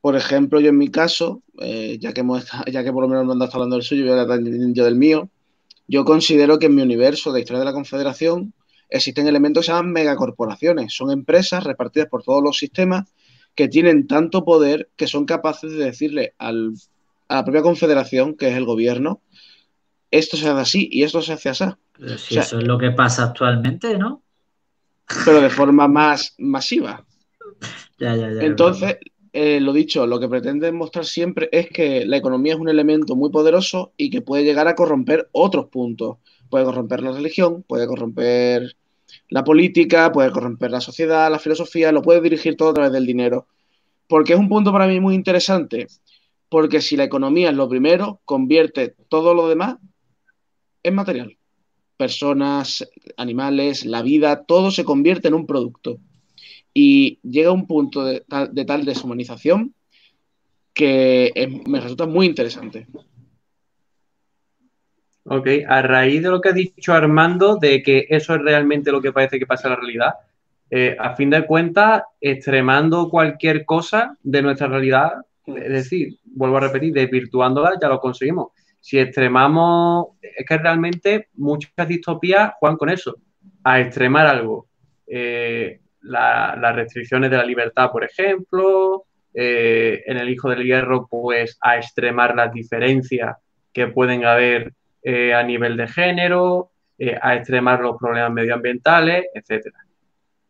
Por ejemplo, yo en mi caso, eh, ya, que ya que por lo menos me está hablando del suyo, yo del mío, yo considero que en mi universo de historia de la Confederación existen elementos que se llaman megacorporaciones. Son empresas repartidas por todos los sistemas que tienen tanto poder que son capaces de decirle a la propia Confederación, que es el gobierno, esto se hace así y esto se hace así. Pero si eso es lo que pasa actualmente, ¿no? Pero de forma más masiva. Ya, ya, ya. Entonces, eh, lo dicho, lo que pretende mostrar siempre es que la economía es un elemento muy poderoso y que puede llegar a corromper otros puntos. Puede corromper la religión, puede corromper la política, puede corromper la sociedad, la filosofía, lo puede dirigir todo a través del dinero. Porque es un punto para mí muy interesante. porque si la economía es lo primero, convierte todo lo demás en material. Personas, animales, la vida, todo se convierte en un producto. Y llega un punto de tal, deshumanización que me resulta muy interesante. Ok, a raíz de lo que ha dicho Armando, de que eso es realmente lo que parece que pasa en la realidad, eh, a fin de cuentas, extremando cualquier cosa de nuestra realidad, es decir, vuelvo a repetir, desvirtuándola ya lo conseguimos. Si extremamos, es que realmente muchas distopías juegan con eso, a extremar algo. Eh, las restricciones de la libertad, por ejemplo, eh, en el Hijo del Hierro, pues a extremar las diferencias que pueden haber a nivel de género, a extremar los problemas medioambientales.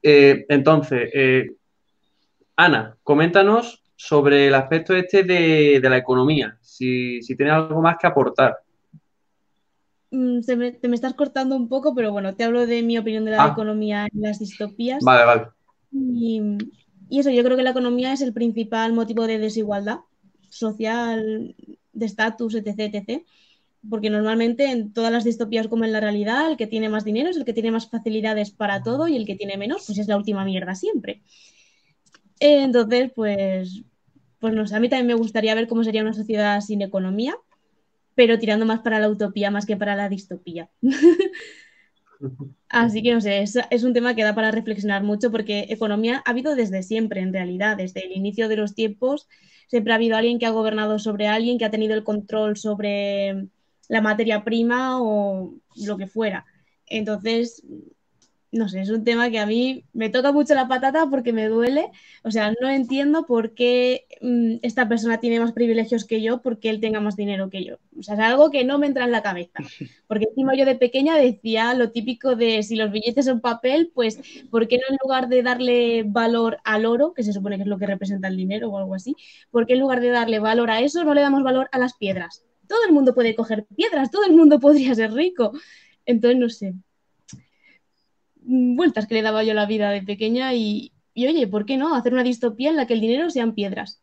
Eh, entonces, eh, Ana, coméntanos sobre el aspecto este de, la economía, si, si, tienes algo más que aportar. Mm, te me estás cortando un poco, pero bueno, te hablo de mi opinión de la ah. economía en las distopías. Vale, vale. Y, y, eso, yo creo que la economía es el principal motivo de desigualdad social, de estatus, etc, etc porque normalmente en todas las distopías como en la realidad, el que tiene más dinero es el que tiene más facilidades para todo y el que tiene menos, pues es la última mierda siempre. Entonces, pues, pues no sé, a mí también me gustaría ver cómo sería una sociedad sin economía, pero tirando más para la utopía más que para la distopía. Así que no sé, es, es, un tema que da para reflexionar mucho porque economía ha habido desde siempre, en realidad, desde el inicio de los tiempos, siempre ha habido alguien que ha gobernado sobre alguien, que ha tenido el control sobre la materia prima o lo que fuera. Entonces, no sé, es un tema que a mí me toca mucho la patata porque me duele. O sea, no entiendo por qué mm, esta persona tiene más privilegios que yo porque él tenga más dinero que yo. O sea, es algo que no me entra en la cabeza. Porque encima yo de pequeña decía lo típico de si los billetes son papel, pues ¿por qué no en lugar de darle valor al oro, que se supone que es lo que representa el dinero o algo así, ¿por qué en lugar de darle valor a eso no le damos valor a las piedras? todo el mundo puede coger piedras, todo el mundo podría ser rico. Entonces, no sé. Vueltas que le daba yo la vida de pequeña y, oye, ¿por qué no? Hacer una distopía en la que el dinero sean piedras.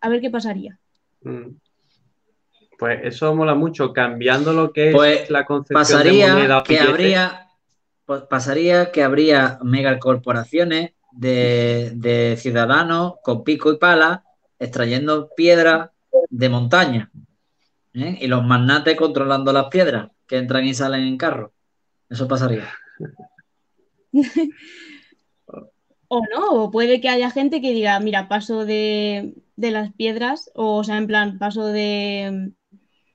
A ver qué pasaría. Mm. Pues eso mola mucho, cambiando lo que es pues la concepción pasaría de moneda que habría pues pasaría que habría megacorporaciones de, de ciudadanos con pico y pala extrayendo piedra de montaña ¿eh? Y los magnates controlando las piedras que entran y salen en carro. Eso pasaría. o no, o puede que haya gente que diga, mira, paso de, las piedras, o, sea, en plan, paso de,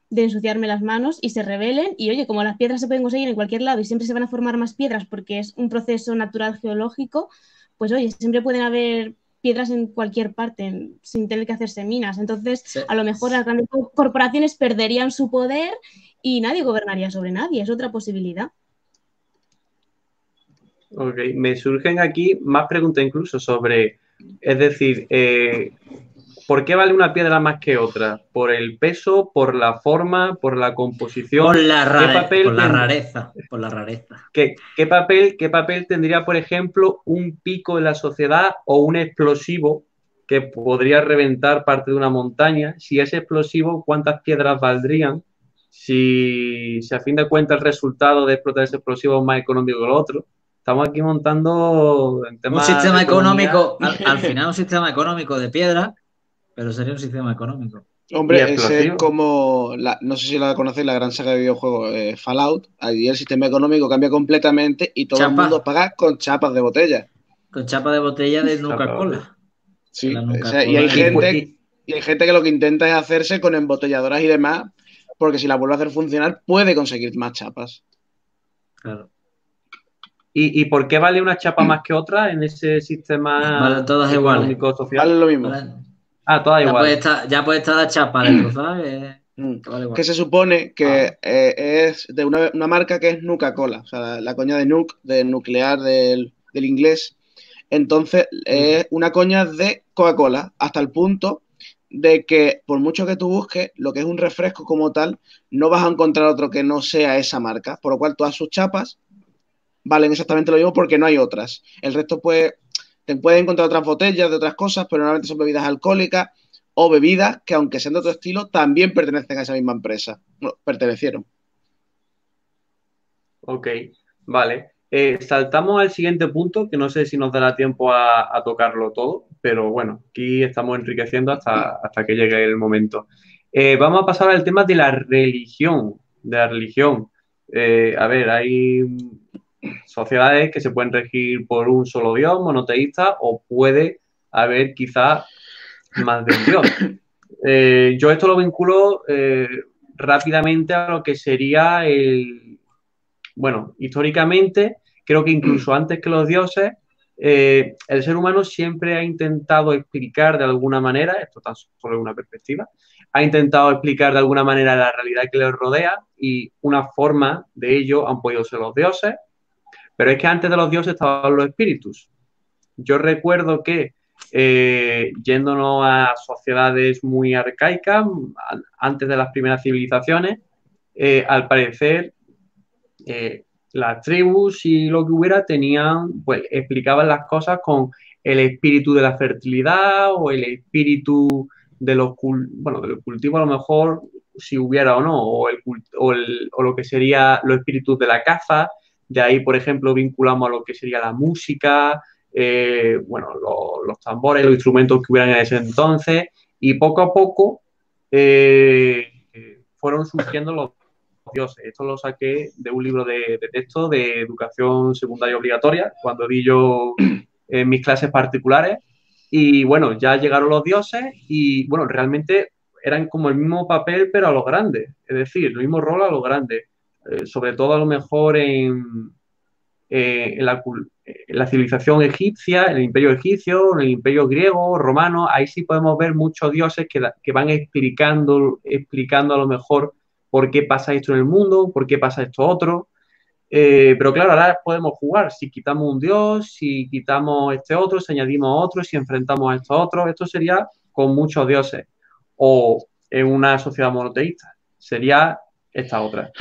de ensuciarme las manos y se rebelen. Y oye, como las piedras se pueden conseguir en cualquier lado y siempre se van a formar más piedras porque es un proceso natural geológico, pues oye, siempre pueden haber piedras en cualquier parte sin tener que hacerse minas. Entonces, a lo mejor las grandes corporaciones perderían su poder y nadie gobernaría sobre nadie. Es otra posibilidad. Ok, me surgen aquí más preguntas incluso sobre, es decir, eh, ¿Por qué vale una piedra más que otra? ¿Por el peso, por la forma, por la composición? Por la, rareza, por la rareza. ¿Qué, papel, ¿Qué papel tendría, por ejemplo, un pico en la sociedad o un explosivo que podría reventar parte de una montaña? Si ese explosivo, ¿cuántas piedras valdrían? Si, a fin de cuentas el resultado de explotar ese explosivo es más económico que el otro. Estamos aquí montando un sistema económico, al, final un sistema económico de piedra pero sería un sistema económico. Hombre, ese es como, no sé si la conocéis, la gran saga de videojuegos eh, Fallout. Allí el sistema económico cambia completamente y todo el mundo paga con chapas de botella. Con chapas de botella de Nuca-Cola. Sí, y, hay gente, y hay gente que lo que intenta es hacerse con embotelladoras y demás, porque si la vuelve a hacer funcionar puede conseguir más chapas. Claro. ¿Y, por qué vale una chapa más que otra en ese sistema vale, todas iguales. social? Vale lo mismo. Ah, todas igual. ya puede estar la chapa dentro, ¿sabes? Mm. Que se supone que ah. eh, es de una, marca que es Nuca-Cola, o sea, la, coña de Nuke, de nuclear del, inglés. Entonces, mm. es una coña de Coca-Cola, hasta el punto de que por mucho que tú busques lo que es un refresco como tal, no vas a encontrar otro que no sea esa marca, por lo cual todas sus chapas valen exactamente lo mismo porque no hay otras. El resto, pues, te puedes encontrar otras botellas de otras cosas, pero normalmente son bebidas alcohólicas o bebidas que, aunque sean de otro estilo, también pertenecen a esa misma empresa. Bueno, pertenecieron. Ok, vale. Eh, saltamos al siguiente punto, que no sé si nos dará tiempo a, tocarlo todo, pero bueno, aquí estamos enriqueciendo hasta, hasta que llegue el momento. Eh, vamos a pasar al tema de la religión, de la religión. Eh, a ver, hay sociedades que se pueden regir por un solo Dios, monoteísta, o puede haber quizás más de un Dios. yo esto lo vinculo rápidamente a lo que sería el, bueno, históricamente Creo que incluso mm. antes que los dioses, eh, el ser humano siempre ha intentado explicar de alguna manera, esto tan solo es una perspectiva, ha intentado explicar de alguna manera la realidad que le rodea y una forma de ello han podido ser los dioses, pero es que antes de los dioses estaban los espíritus. Yo recuerdo que eh, yéndonos a sociedades muy arcaicas, antes de las primeras civilizaciones, eh, al parecer las tribus y lo que hubiera tenían, pues explicaban las cosas con el espíritu de la fertilidad o el espíritu de los, bueno, del cultivo a lo mejor, si hubiera o no, o, o, lo que sería los espíritus de la caza, de ahí, por ejemplo, vinculamos a lo que sería la música, eh, bueno, los tambores, los instrumentos que hubieran en ese entonces, y poco a poco eh, fueron surgiendo los dioses. Esto lo saqué de un libro de, texto de educación secundaria obligatoria, cuando di yo en mis clases particulares. Y bueno, ya llegaron los dioses y bueno, realmente eran como el mismo papel, pero a los grandes. Es decir, el mismo rol a los grandes. Eh, sobre todo a lo mejor en, eh, en, la, civilización egipcia, en el imperio egipcio, en el imperio griego, romano, ahí sí podemos ver muchos dioses que, que van explicando, explicando a lo mejor por qué pasa esto en el mundo, por qué pasa esto otro. Eh, pero claro, ahora podemos jugar. Si quitamos un dios, si quitamos este otro, si añadimos otro, si enfrentamos a estos otros, esto sería con muchos dioses. O en una sociedad monoteísta, sería esta otra.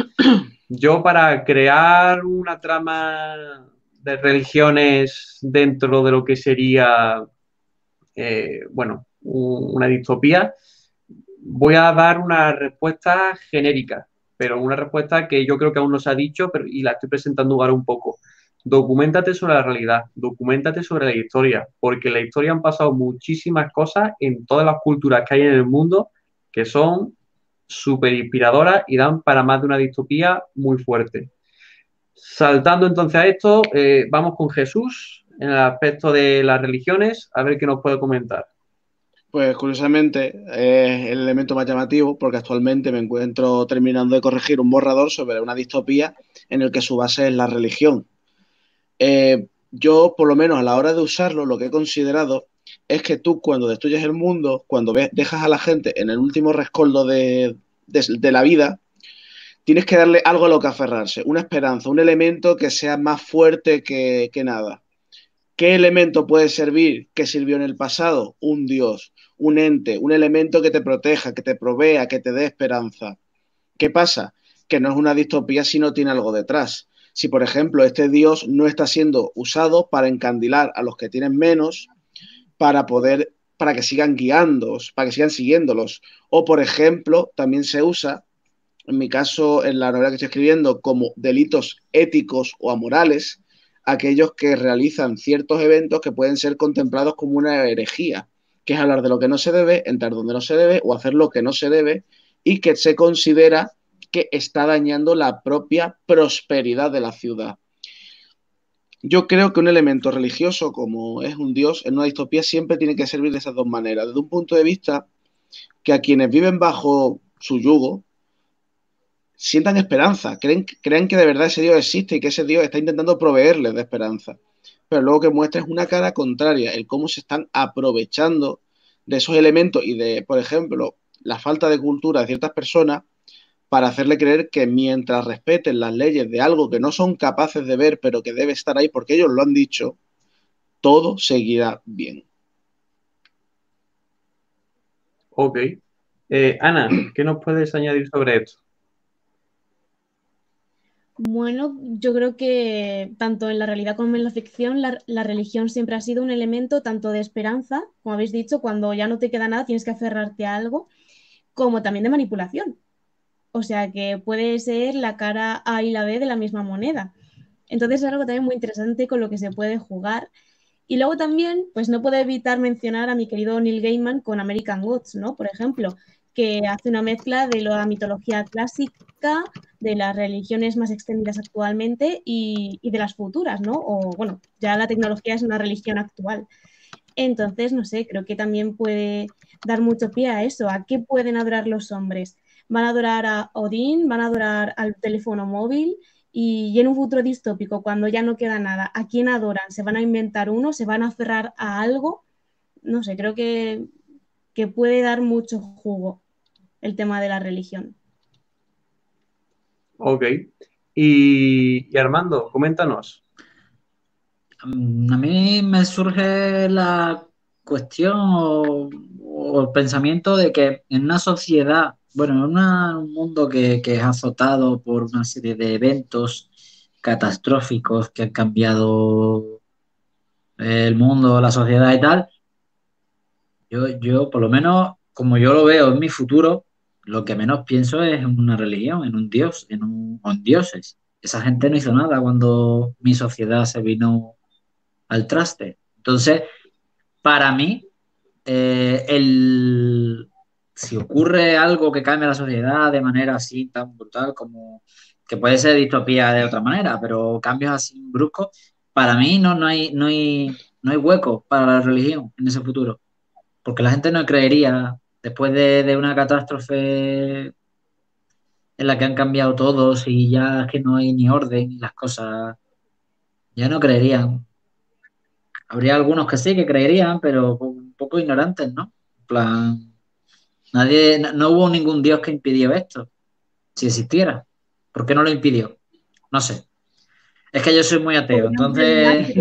Yo para crear una trama de religiones dentro de lo que sería, eh, bueno, una distopía, voy a dar una respuesta genérica, pero una respuesta que yo creo que aún no se ha dicho pero, y la estoy presentando ahora un poco. Documentate sobre la realidad, documentate sobre la historia, porque en la historia han pasado muchísimas cosas en todas las culturas que hay en el mundo que son súper inspiradoras y dan para más de una distopía muy fuerte. Saltando entonces a esto, eh, vamos con Jesús en el aspecto de las religiones, a ver qué nos puede comentar. Pues curiosamente es el elemento más llamativo porque actualmente me encuentro terminando de corregir un borrador sobre una distopía en el que su base es la religión. Eh, yo, por lo menos a la hora de usarlo, lo que he considerado es que tú cuando destruyes el mundo, cuando dejas a la gente en el último rescoldo de, la vida, tienes que darle algo a lo que aferrarse, una esperanza, un elemento que sea más fuerte que, que nada. ¿Qué elemento puede servir que sirvió en el pasado? Un Dios un ente, un elemento que te proteja, que te provea, que te dé esperanza. ¿Qué pasa? Que no es una distopía si no tiene algo detrás. Si, por ejemplo, este Dios no está siendo usado para encandilar a los que tienen menos, para poder, para que sigan guiándolos, para que sigan siguiéndolos. O, por ejemplo, también se usa, en mi caso, en la novela que estoy escribiendo, como delitos éticos o amorales, aquellos que realizan ciertos eventos que pueden ser contemplados como una herejía que es hablar de lo que no se debe, entrar donde no se debe o hacer lo que no se debe y que se considera que está dañando la propia prosperidad de la ciudad. Yo creo que un elemento religioso como es un dios en una distopía siempre tiene que servir de esas dos maneras. Desde un punto de vista que a quienes viven bajo su yugo sientan esperanza, creen, creen que de verdad ese dios existe y que ese dios está intentando proveerles de esperanza pero luego que muestra es una cara contraria, el cómo se están aprovechando de esos elementos y de, por ejemplo, la falta de cultura de ciertas personas para hacerle creer que mientras respeten las leyes de algo que no son capaces de ver, pero que debe estar ahí porque ellos lo han dicho, todo seguirá bien. Ok. Eh, Ana, ¿qué nos puedes añadir sobre esto? Bueno, yo creo que tanto en la realidad como en la ficción, la, la, religión siempre ha sido un elemento tanto de esperanza, como habéis dicho, cuando ya no te queda nada, tienes que aferrarte a algo, como también de manipulación. O sea que puede ser la cara A y la B de la misma moneda. Entonces es algo también muy interesante con lo que se puede jugar. Y luego también, pues no puedo evitar mencionar a mi querido Neil Gaiman con American Gods, ¿no? Por ejemplo, que hace una mezcla de la mitología clásica, de las religiones más extendidas actualmente y, y, de las futuras, ¿no? O bueno, ya la tecnología es una religión actual. Entonces, no sé, creo que también puede dar mucho pie a eso, a qué pueden adorar los hombres. Van a adorar a Odín, van a adorar al teléfono móvil y, en un futuro distópico, cuando ya no queda nada, ¿a quién adoran? ¿Se van a inventar uno? ¿Se van a aferrar a algo? No sé, creo que, que puede dar mucho jugo el tema de la religión. Ok. Y, y Armando, coméntanos. Mm, a mí me surge la cuestión o, el pensamiento de que en una sociedad, bueno, en un mundo que, es azotado por una serie de eventos catastróficos que han cambiado el mundo, la sociedad y tal, yo, yo por lo menos, como yo lo veo en mi futuro, lo que menos pienso es en una religión, en un dios, en, un, en dioses. Esa gente no hizo nada cuando mi sociedad se vino al traste. Entonces, para mí, eh, el, si ocurre algo que cambia la sociedad de manera así tan brutal como que puede ser distopía de otra manera, pero cambios así bruscos, para mí no, no, hay, no, hay, no hay hueco para la religión en ese futuro. Porque la gente no creería, después de, de una catástrofe en la que han cambiado todos y ya es que no hay ni orden y las cosas, ya no creerían. Habría algunos que sí, que creerían, pero un poco ignorantes, ¿no? En plan, nadie, no, hubo ningún dios que impidió esto, si existiera. ¿Por qué no lo impidió? No sé. Es que yo soy muy ateo, entonces...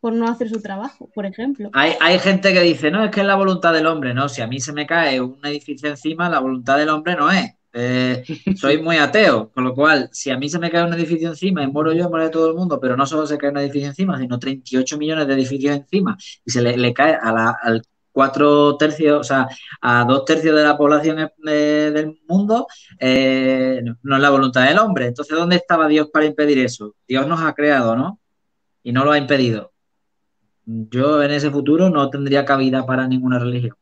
Por no hacer su trabajo, por ejemplo. Hay, hay gente que dice, no, es que es la voluntad del hombre. No, si a mí se me cae un edificio encima, la voluntad del hombre no es. Eh, soy muy ateo, con lo cual, si a mí se me cae un edificio encima y muero yo, muere todo el mundo, pero no solo se cae un edificio encima, sino 38 millones de edificios encima y se le, cae a la, al cuatro tercios, o sea, a dos tercios de la población del mundo, eh, no es la voluntad del hombre. Entonces, ¿dónde estaba Dios para impedir eso? Dios nos ha creado, ¿no? Y no lo ha impedido. Yo en ese futuro no tendría cabida para ninguna religión.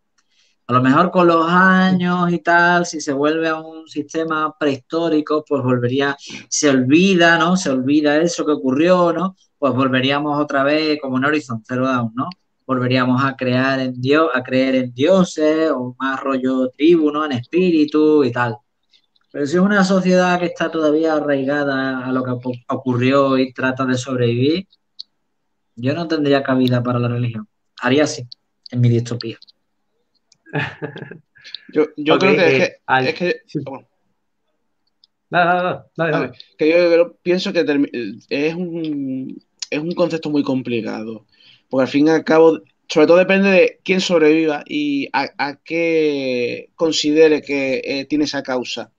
A lo mejor con los años y tal, si se vuelve a un sistema prehistórico, pues volvería, se olvida, ¿no? Se olvida eso que ocurrió, ¿no? Pues volveríamos otra vez como en Horizon Zero Dawn, ¿no? Volveríamos a crear en Dios, a creer en dioses o más rollo tribu, ¿no? En espíritu y tal. Pero si es una sociedad que está todavía arraigada a lo que ocurrió y trata de sobrevivir, yo no tendría cabida para la religión. Haría así, en mi distopía. Yo, creo que es que. que yo pienso que es un, es un concepto muy complicado. Porque al fin y al cabo, sobre todo depende de quién sobreviva y a, qué considere que eh, tiene esa causa.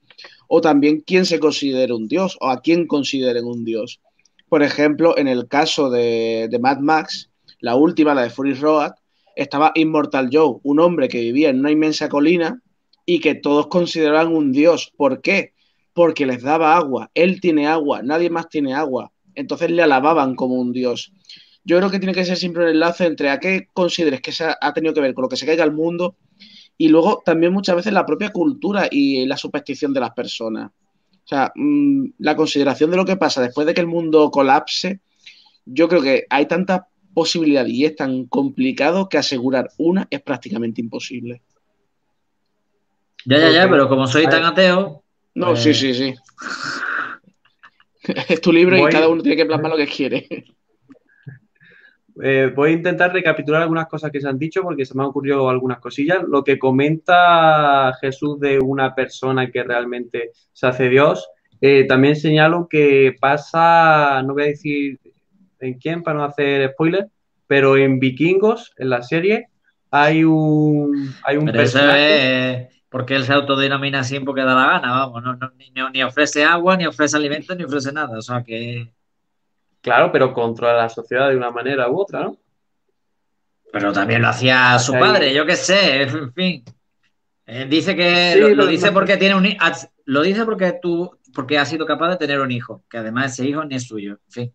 O también quién se considere un dios o a quién consideren un dios. Por ejemplo, en el caso de, de Mad Max, la última, la de Fury Road, estaba Immortal Joe, un hombre que vivía en una inmensa colina y que todos consideraban un dios. ¿Por qué? Porque les daba agua. Él tiene agua, nadie más tiene agua. Entonces le alababan como un dios. Yo creo que tiene que ser siempre un enlace entre a qué consideres que se ha tenido que ver con lo que se caiga al mundo y luego también muchas veces la propia cultura y la superstición de las personas. O sea, mm, la consideración de lo que pasa después de que el mundo colapse, yo creo que hay tantas posibilidad y es tan complicado que asegurar una es prácticamente imposible. Ya, ya, ya, pero como soy tan ateo. No, pues sí, sí, sí. es tu libro y cada uno tiene que plasmar lo que quiere. Eh, voy a intentar recapitular algunas cosas que se han dicho porque se me han ocurrido algunas cosillas. Lo que comenta Jesús de una persona que realmente se hace Dios, eh, también señalo que pasa, no voy a decir en quién para no hacer spoiler, pero en Vikingos, en la serie, hay un, hay un personaje... porque él se autodenomina así porque da la gana, vamos, no, ni, ni, ofrece agua, ni ofrece alimentos, ni ofrece nada, o sea que... Claro, pero controla la sociedad de una manera u otra, ¿no? Pero también lo hacía su padre, yo qué sé, en fin. Eh, dice que lo, dice porque tiene un lo dice porque tú porque ha sido capaz de tener un hijo, que además ese hijo ni es suyo. En fin.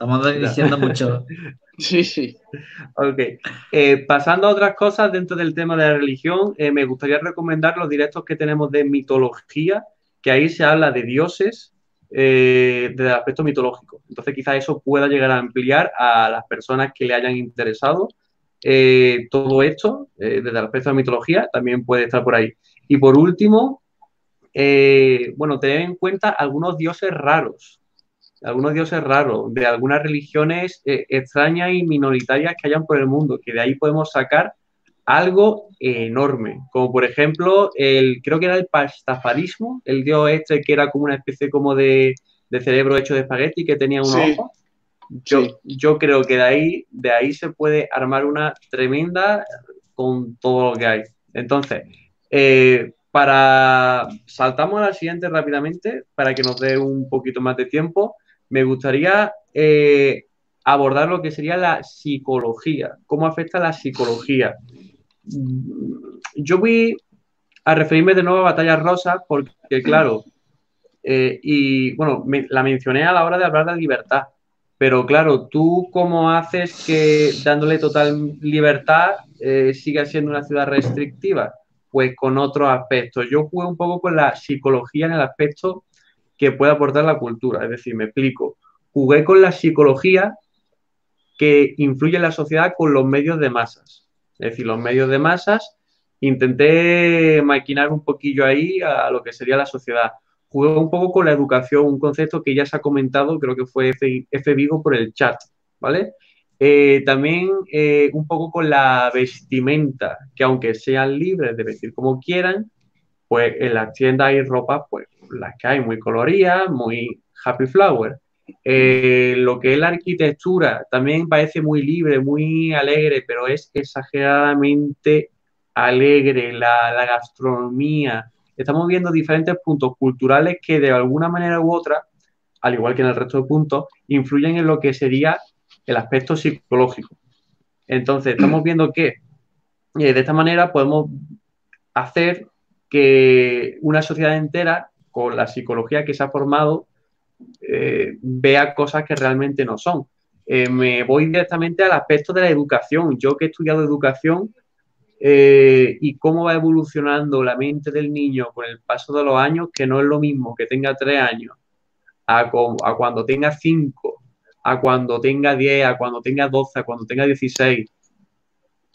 Estamos diciendo mucho. Sí, sí. Ok. Eh, pasando a otras cosas dentro del tema de la religión, eh, me gustaría recomendar los directos que tenemos de mitología, que ahí se habla de dioses eh, desde el aspecto mitológico. Entonces, quizás eso pueda llegar a ampliar a las personas que le hayan interesado todo esto desde el aspecto de mitología, también puede estar por ahí. Y por último, bueno, tener en cuenta algunos dioses raros algunos dioses raros, de algunas religiones eh, extrañas y minoritarias que hayan por el mundo, que de ahí podemos sacar algo enorme, como por ejemplo, el, creo que era el pastafarismo, el dios este que era como una especie como de, cerebro hecho de espagueti que tenía un ojo. Yo, yo, creo que de ahí, de ahí se puede armar una tremenda con todo lo que hay. Entonces, eh, para saltamos a la siguiente rápidamente para que nos dé un poquito más de tiempo me gustaría eh, abordar lo que sería la psicología, cómo afecta la psicología. Yo voy a referirme de nuevo a Batalla Rosa porque, claro, eh, y bueno, la mencioné a la hora de hablar de libertad, pero claro, tú cómo haces que dándole total libertad eh, siga siendo una ciudad restrictiva? Pues con otros aspectos. Yo jugué un poco con la psicología en el aspecto que puede aportar la cultura. Es decir, me explico. Jugué con la psicología que influye en la sociedad con los medios de masas. Es decir, los medios de masas, intenté maquinar un poquillo ahí a lo que sería la sociedad. Jugué un poco con la educación, un concepto que ya se ha comentado, creo que fue F, Vigo por el chat, ¿vale? Eh, también eh, un poco con la vestimenta, que aunque sean libres de vestir como quieran, pues en las tiendas hay ropa, pues las que hay muy coloridas, muy happy flower. Eh, lo que es la arquitectura también parece muy libre, muy alegre, pero es exageradamente alegre. La, la, gastronomía. Estamos viendo diferentes puntos culturales que de alguna manera u otra, al igual que en el resto de puntos, influyen en lo que sería el aspecto psicológico. Entonces, estamos viendo que eh, de esta manera podemos hacer que una sociedad entera con la psicología que se ha formado eh, vea cosas que realmente no son. Eh, me voy directamente al aspecto de la educación. Yo que he estudiado educación eh, y cómo va evolucionando la mente del niño con el paso de los años, que no es lo mismo que tenga tres años a, a cuando tenga cinco, a cuando tenga diez, a cuando tenga doce, a cuando tenga dieciséis.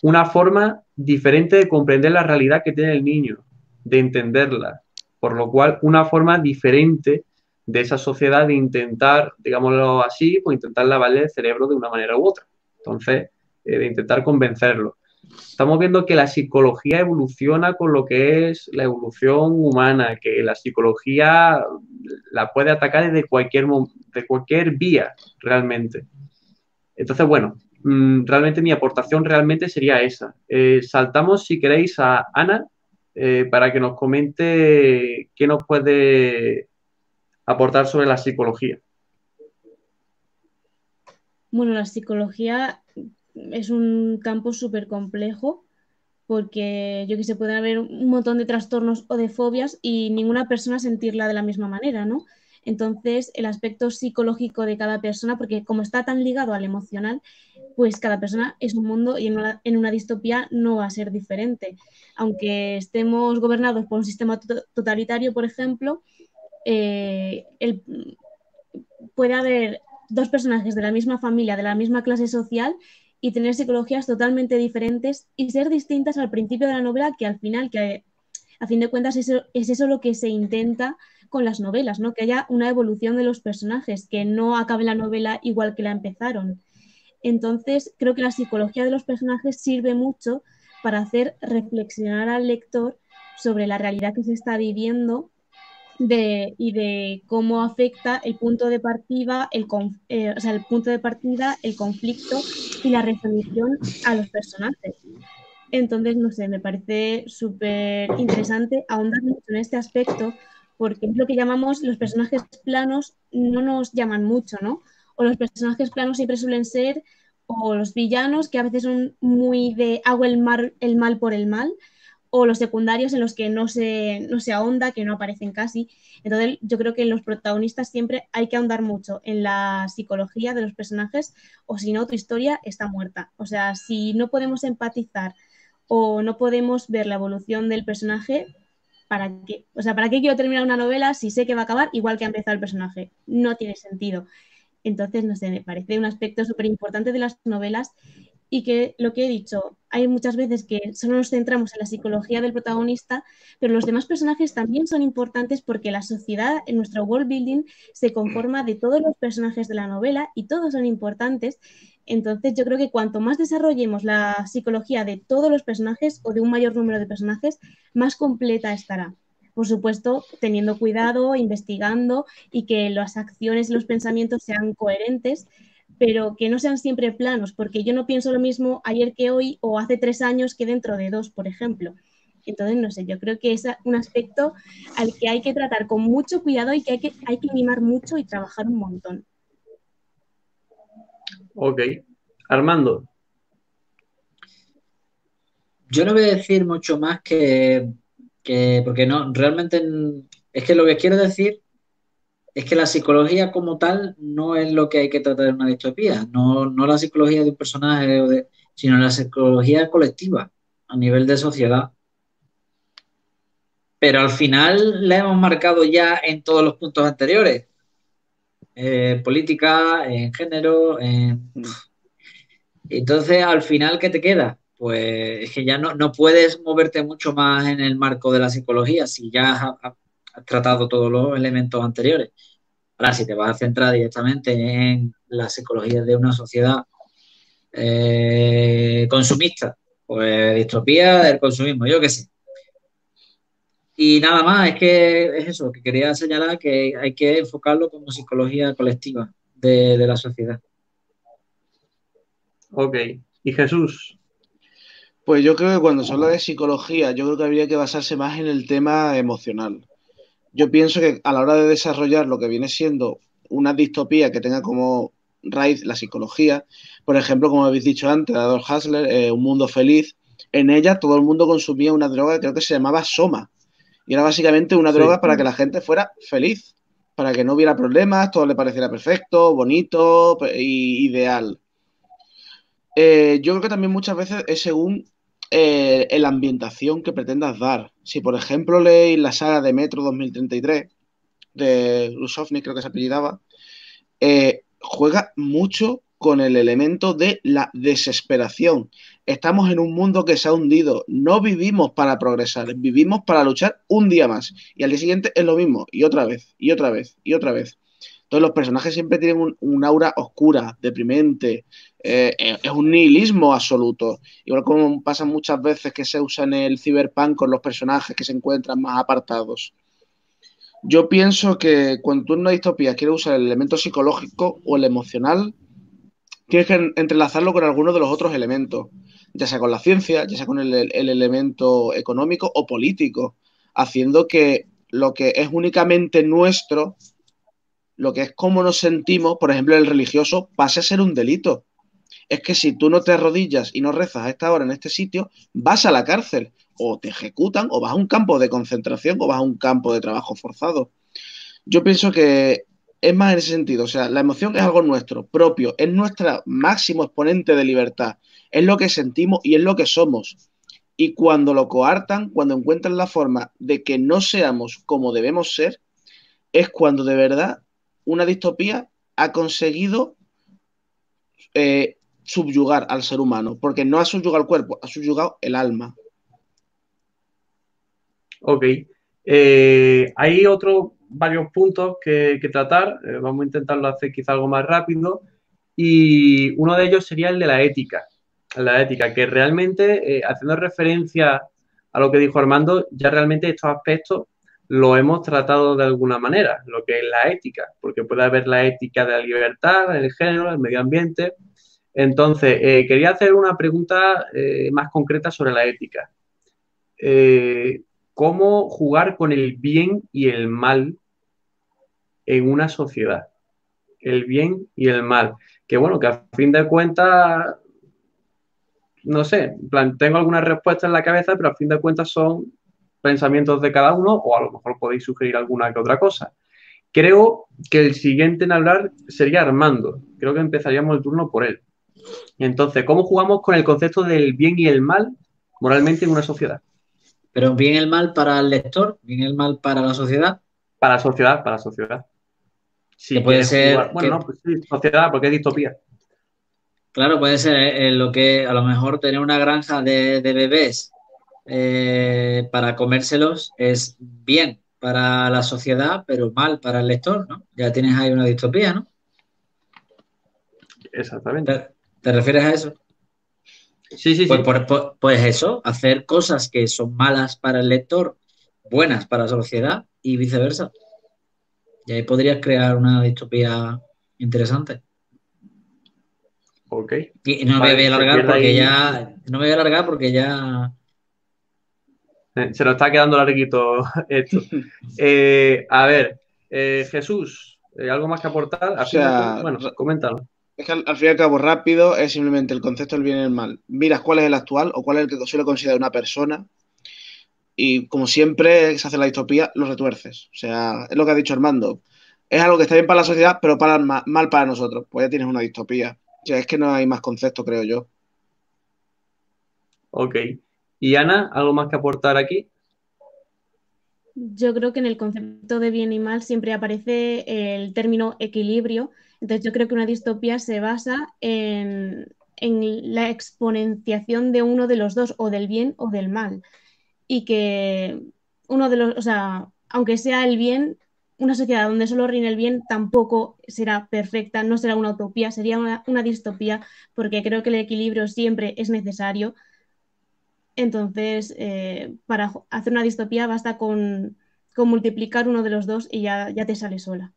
Una forma diferente de comprender la realidad que tiene el niño, de entenderla. Por lo cual, una forma diferente de esa sociedad de intentar, digámoslo así, pues intentar lavarle el cerebro de una manera u otra. Entonces, eh, de intentar convencerlo. Estamos viendo que la psicología evoluciona con lo que es la evolución humana, que la psicología la puede atacar desde cualquier, de cualquier vía, realmente. Entonces, bueno, mm, realmente mi aportación realmente sería esa. Eh, saltamos, si queréis, a Ana, eh, para que nos comente qué nos puede aportar sobre la psicología. Bueno, la psicología es un campo súper complejo porque yo que sé, pueden haber un montón de trastornos o de fobias y ninguna persona sentirla de la misma manera, ¿no? Entonces, el aspecto psicológico de cada persona, porque como está tan ligado al emocional, pues cada persona es un mundo y en una, distopía no va a ser diferente. Aunque estemos gobernados por un sistema totalitario, por ejemplo, eh, puede haber dos personajes de la misma familia, de la misma clase social y tener psicologías totalmente diferentes y ser distintas al principio de la novela que al final, que a fin de cuentas es eso lo que se intenta con las novelas, ¿no? Que haya una evolución de los personajes, que no acabe la novela igual que la empezaron. Entonces, creo que la psicología de los personajes sirve mucho para hacer reflexionar al lector sobre la realidad que se está viviendo y de cómo afecta el punto de partida, el, eh, el punto de partida, el conflicto y la resolución a los personajes. Entonces, no sé, me parece súper interesante ahondar mucho en este aspecto porque es lo que llamamos los personajes planos no nos llaman mucho, ¿no? O los personajes planos siempre suelen ser o los villanos que a veces son muy de hago el, el mal por el mal o los secundarios en los que no se, no se ahonda, que no aparecen casi. Entonces, yo creo que en los protagonistas siempre hay que ahondar mucho en la psicología de los personajes, o si no, tu historia está muerta. O sea, si no podemos empatizar o no podemos ver la evolución del personaje, ¿para qué? O sea, ¿para qué quiero terminar una novela si sé que va a acabar igual que ha empezado el personaje? No tiene sentido. Entonces, no sé, me parece un aspecto súper importante de las novelas y que lo que he dicho, hay muchas veces que solo nos centramos en la psicología del protagonista, pero los demás personajes también son importantes porque la sociedad en nuestro world building se conforma de todos los personajes de la novela y todos son importantes. Entonces yo creo que cuanto más desarrollemos la psicología de todos los personajes o de un mayor número de personajes, más completa estará. Por supuesto, teniendo cuidado, investigando y que las acciones y los pensamientos sean coherentes pero que no sean siempre planos, porque yo no pienso lo mismo ayer que hoy o hace tres años que dentro de dos, por ejemplo. Entonces, no sé, yo creo que es un aspecto al que hay que tratar con mucho cuidado y que hay que, hay que mimar mucho y trabajar un montón. Ok. Armando. Yo no voy a decir mucho más que, que porque no, realmente es que lo que quiero decir es que la psicología como tal no es lo que hay que tratar en una distopía, no, la psicología de un personaje, sino la psicología colectiva a nivel de sociedad. Pero al final la hemos marcado ya en todos los puntos anteriores. Eh, política, en género, en... Entonces, al final, ¿qué te queda? Pues es que ya no, no puedes moverte mucho más en el marco de la psicología si ya has tratado todos los elementos anteriores. Ahora, si te vas a centrar directamente en la psicología de una sociedad eh, consumista, pues distopía del consumismo, yo qué sé. Y nada más, es que es eso, que quería señalar que hay que enfocarlo como psicología colectiva de, de la sociedad. Ok. ¿Y Jesús? Pues yo creo que cuando se habla de psicología, yo creo que habría que basarse más en el tema emocional yo pienso que a la hora de desarrollar lo que viene siendo una distopía que tenga como raíz la psicología, por ejemplo, como habéis dicho antes, Adolf Hasler, eh, Un Mundo Feliz, en ella todo el mundo consumía una droga que creo que se llamaba Soma. Y era básicamente una droga para que la gente fuera feliz, para que no hubiera problemas, todo le pareciera perfecto, bonito y ideal. Eh, yo creo que también muchas veces es según eh, la ambientación que pretendas dar. Si, por ejemplo, leéis la saga de Metro 2033 de Lusovny, creo que se apellidaba, eh, juega mucho con el elemento de la desesperación. Estamos en un mundo que se ha hundido. No vivimos para progresar, vivimos para luchar un día más. Y al día siguiente es lo mismo, y otra vez, y otra vez, y otra vez. Entonces los personajes siempre tienen un, aura oscura, deprimente, eh, eh, es un nihilismo absoluto. Igual como pasa muchas veces que se usa en el cyberpunk con los personajes que se encuentran más apartados. Yo pienso que cuando tú en una distopía quieres usar el elemento psicológico o el emocional, tienes que entrelazarlo con alguno de los otros elementos, ya sea con la ciencia, ya sea con el elemento económico o político, haciendo que lo que es únicamente nuestro lo que es cómo nos sentimos, por ejemplo, el religioso, pase a ser un delito. Es que si tú no te arrodillas y no rezas a esta hora en este sitio, vas a la cárcel, o te ejecutan, o vas a un campo de concentración, o vas a un campo de trabajo forzado. Yo pienso que es más en ese sentido, o sea, la emoción es algo nuestro, propio, es nuestro máximo exponente de libertad, es lo que sentimos y es lo que somos. Y cuando lo coartan, cuando encuentran la forma de que no seamos como debemos ser, es cuando de verdad una distopía ha conseguido eh, subyugar al ser humano, porque no ha subyugado el cuerpo, ha subyugado el alma. Ok. Eh, hay otros varios puntos que, tratar. Eh, vamos a intentarlo hacer quizá algo más rápido. Y uno de ellos sería el de la ética. La ética, que realmente, haciendo referencia a lo que dijo Armando, ya realmente estos aspectos lo hemos tratado de alguna manera, lo que es la ética, porque puede haber la ética de la libertad, el género, el medio ambiente, Entonces, eh, quería hacer una pregunta eh, más concreta sobre la ética. Eh, ¿Cómo jugar con el bien y el mal en una sociedad? El bien y el mal. Que bueno, que a fin de cuentas, no sé, tengo algunas respuestas en la cabeza, pero a fin de cuentas son pensamientos de cada uno o a lo mejor podéis sugerir alguna que otra cosa. Creo que el siguiente en hablar sería Armando. Creo que empezaríamos el turno por él. Entonces, ¿cómo jugamos con el concepto del bien y el mal moralmente en una sociedad? Pero bien y el mal para el lector, bien y el mal para la sociedad. Para la sociedad, para la sociedad. Sí, puede ser. Bueno, no, pues sí, sociedad, porque es distopía. Claro, puede ser eh, lo que a lo mejor tener una granja de, bebés eh, para comérselos es bien para la sociedad, pero mal para el lector, ¿no? Ya tienes ahí una distopía, ¿no? Exactamente. ¿Te, refieres a eso? Sí, sí, pues, sí. Pues, pues, eso, hacer cosas que son malas para el lector, buenas para la sociedad y viceversa. Y ahí podrías crear una distopía interesante. Ok. Y no me voy a alargar porque ya. No me voy a alargar porque ya. Se nos está quedando larguito esto. Eh, a ver, eh, Jesús, eh, ¿algo más que aportar? O sea, bueno, coméntalo. Es que al, fin y al cabo, rápido es simplemente el concepto del bien y el mal. Miras cuál es el actual o cuál es el que suele considerar una persona y como siempre se hace la distopía, lo retuerces. O sea, es lo que ha dicho Armando. Es algo que está bien para la sociedad, pero para, mal para nosotros. Pues ya tienes una distopía. O sea, es que no hay más concepto, creo yo. Ok. ¿Y Ana, algo más que aportar aquí? Yo creo que en el concepto de bien y mal siempre aparece el término equilibrio. Entonces yo creo que una distopía se basa en, la exponenciación de uno de los dos, o del bien o del mal y que uno de los, o sea, aunque sea el bien, una sociedad donde solo reine el bien tampoco será perfecta, no será una utopía, sería una, distopía, porque creo que el equilibrio siempre es necesario. Entonces, eh, para hacer una distopía basta con, multiplicar uno de los dos y ya te sale sola.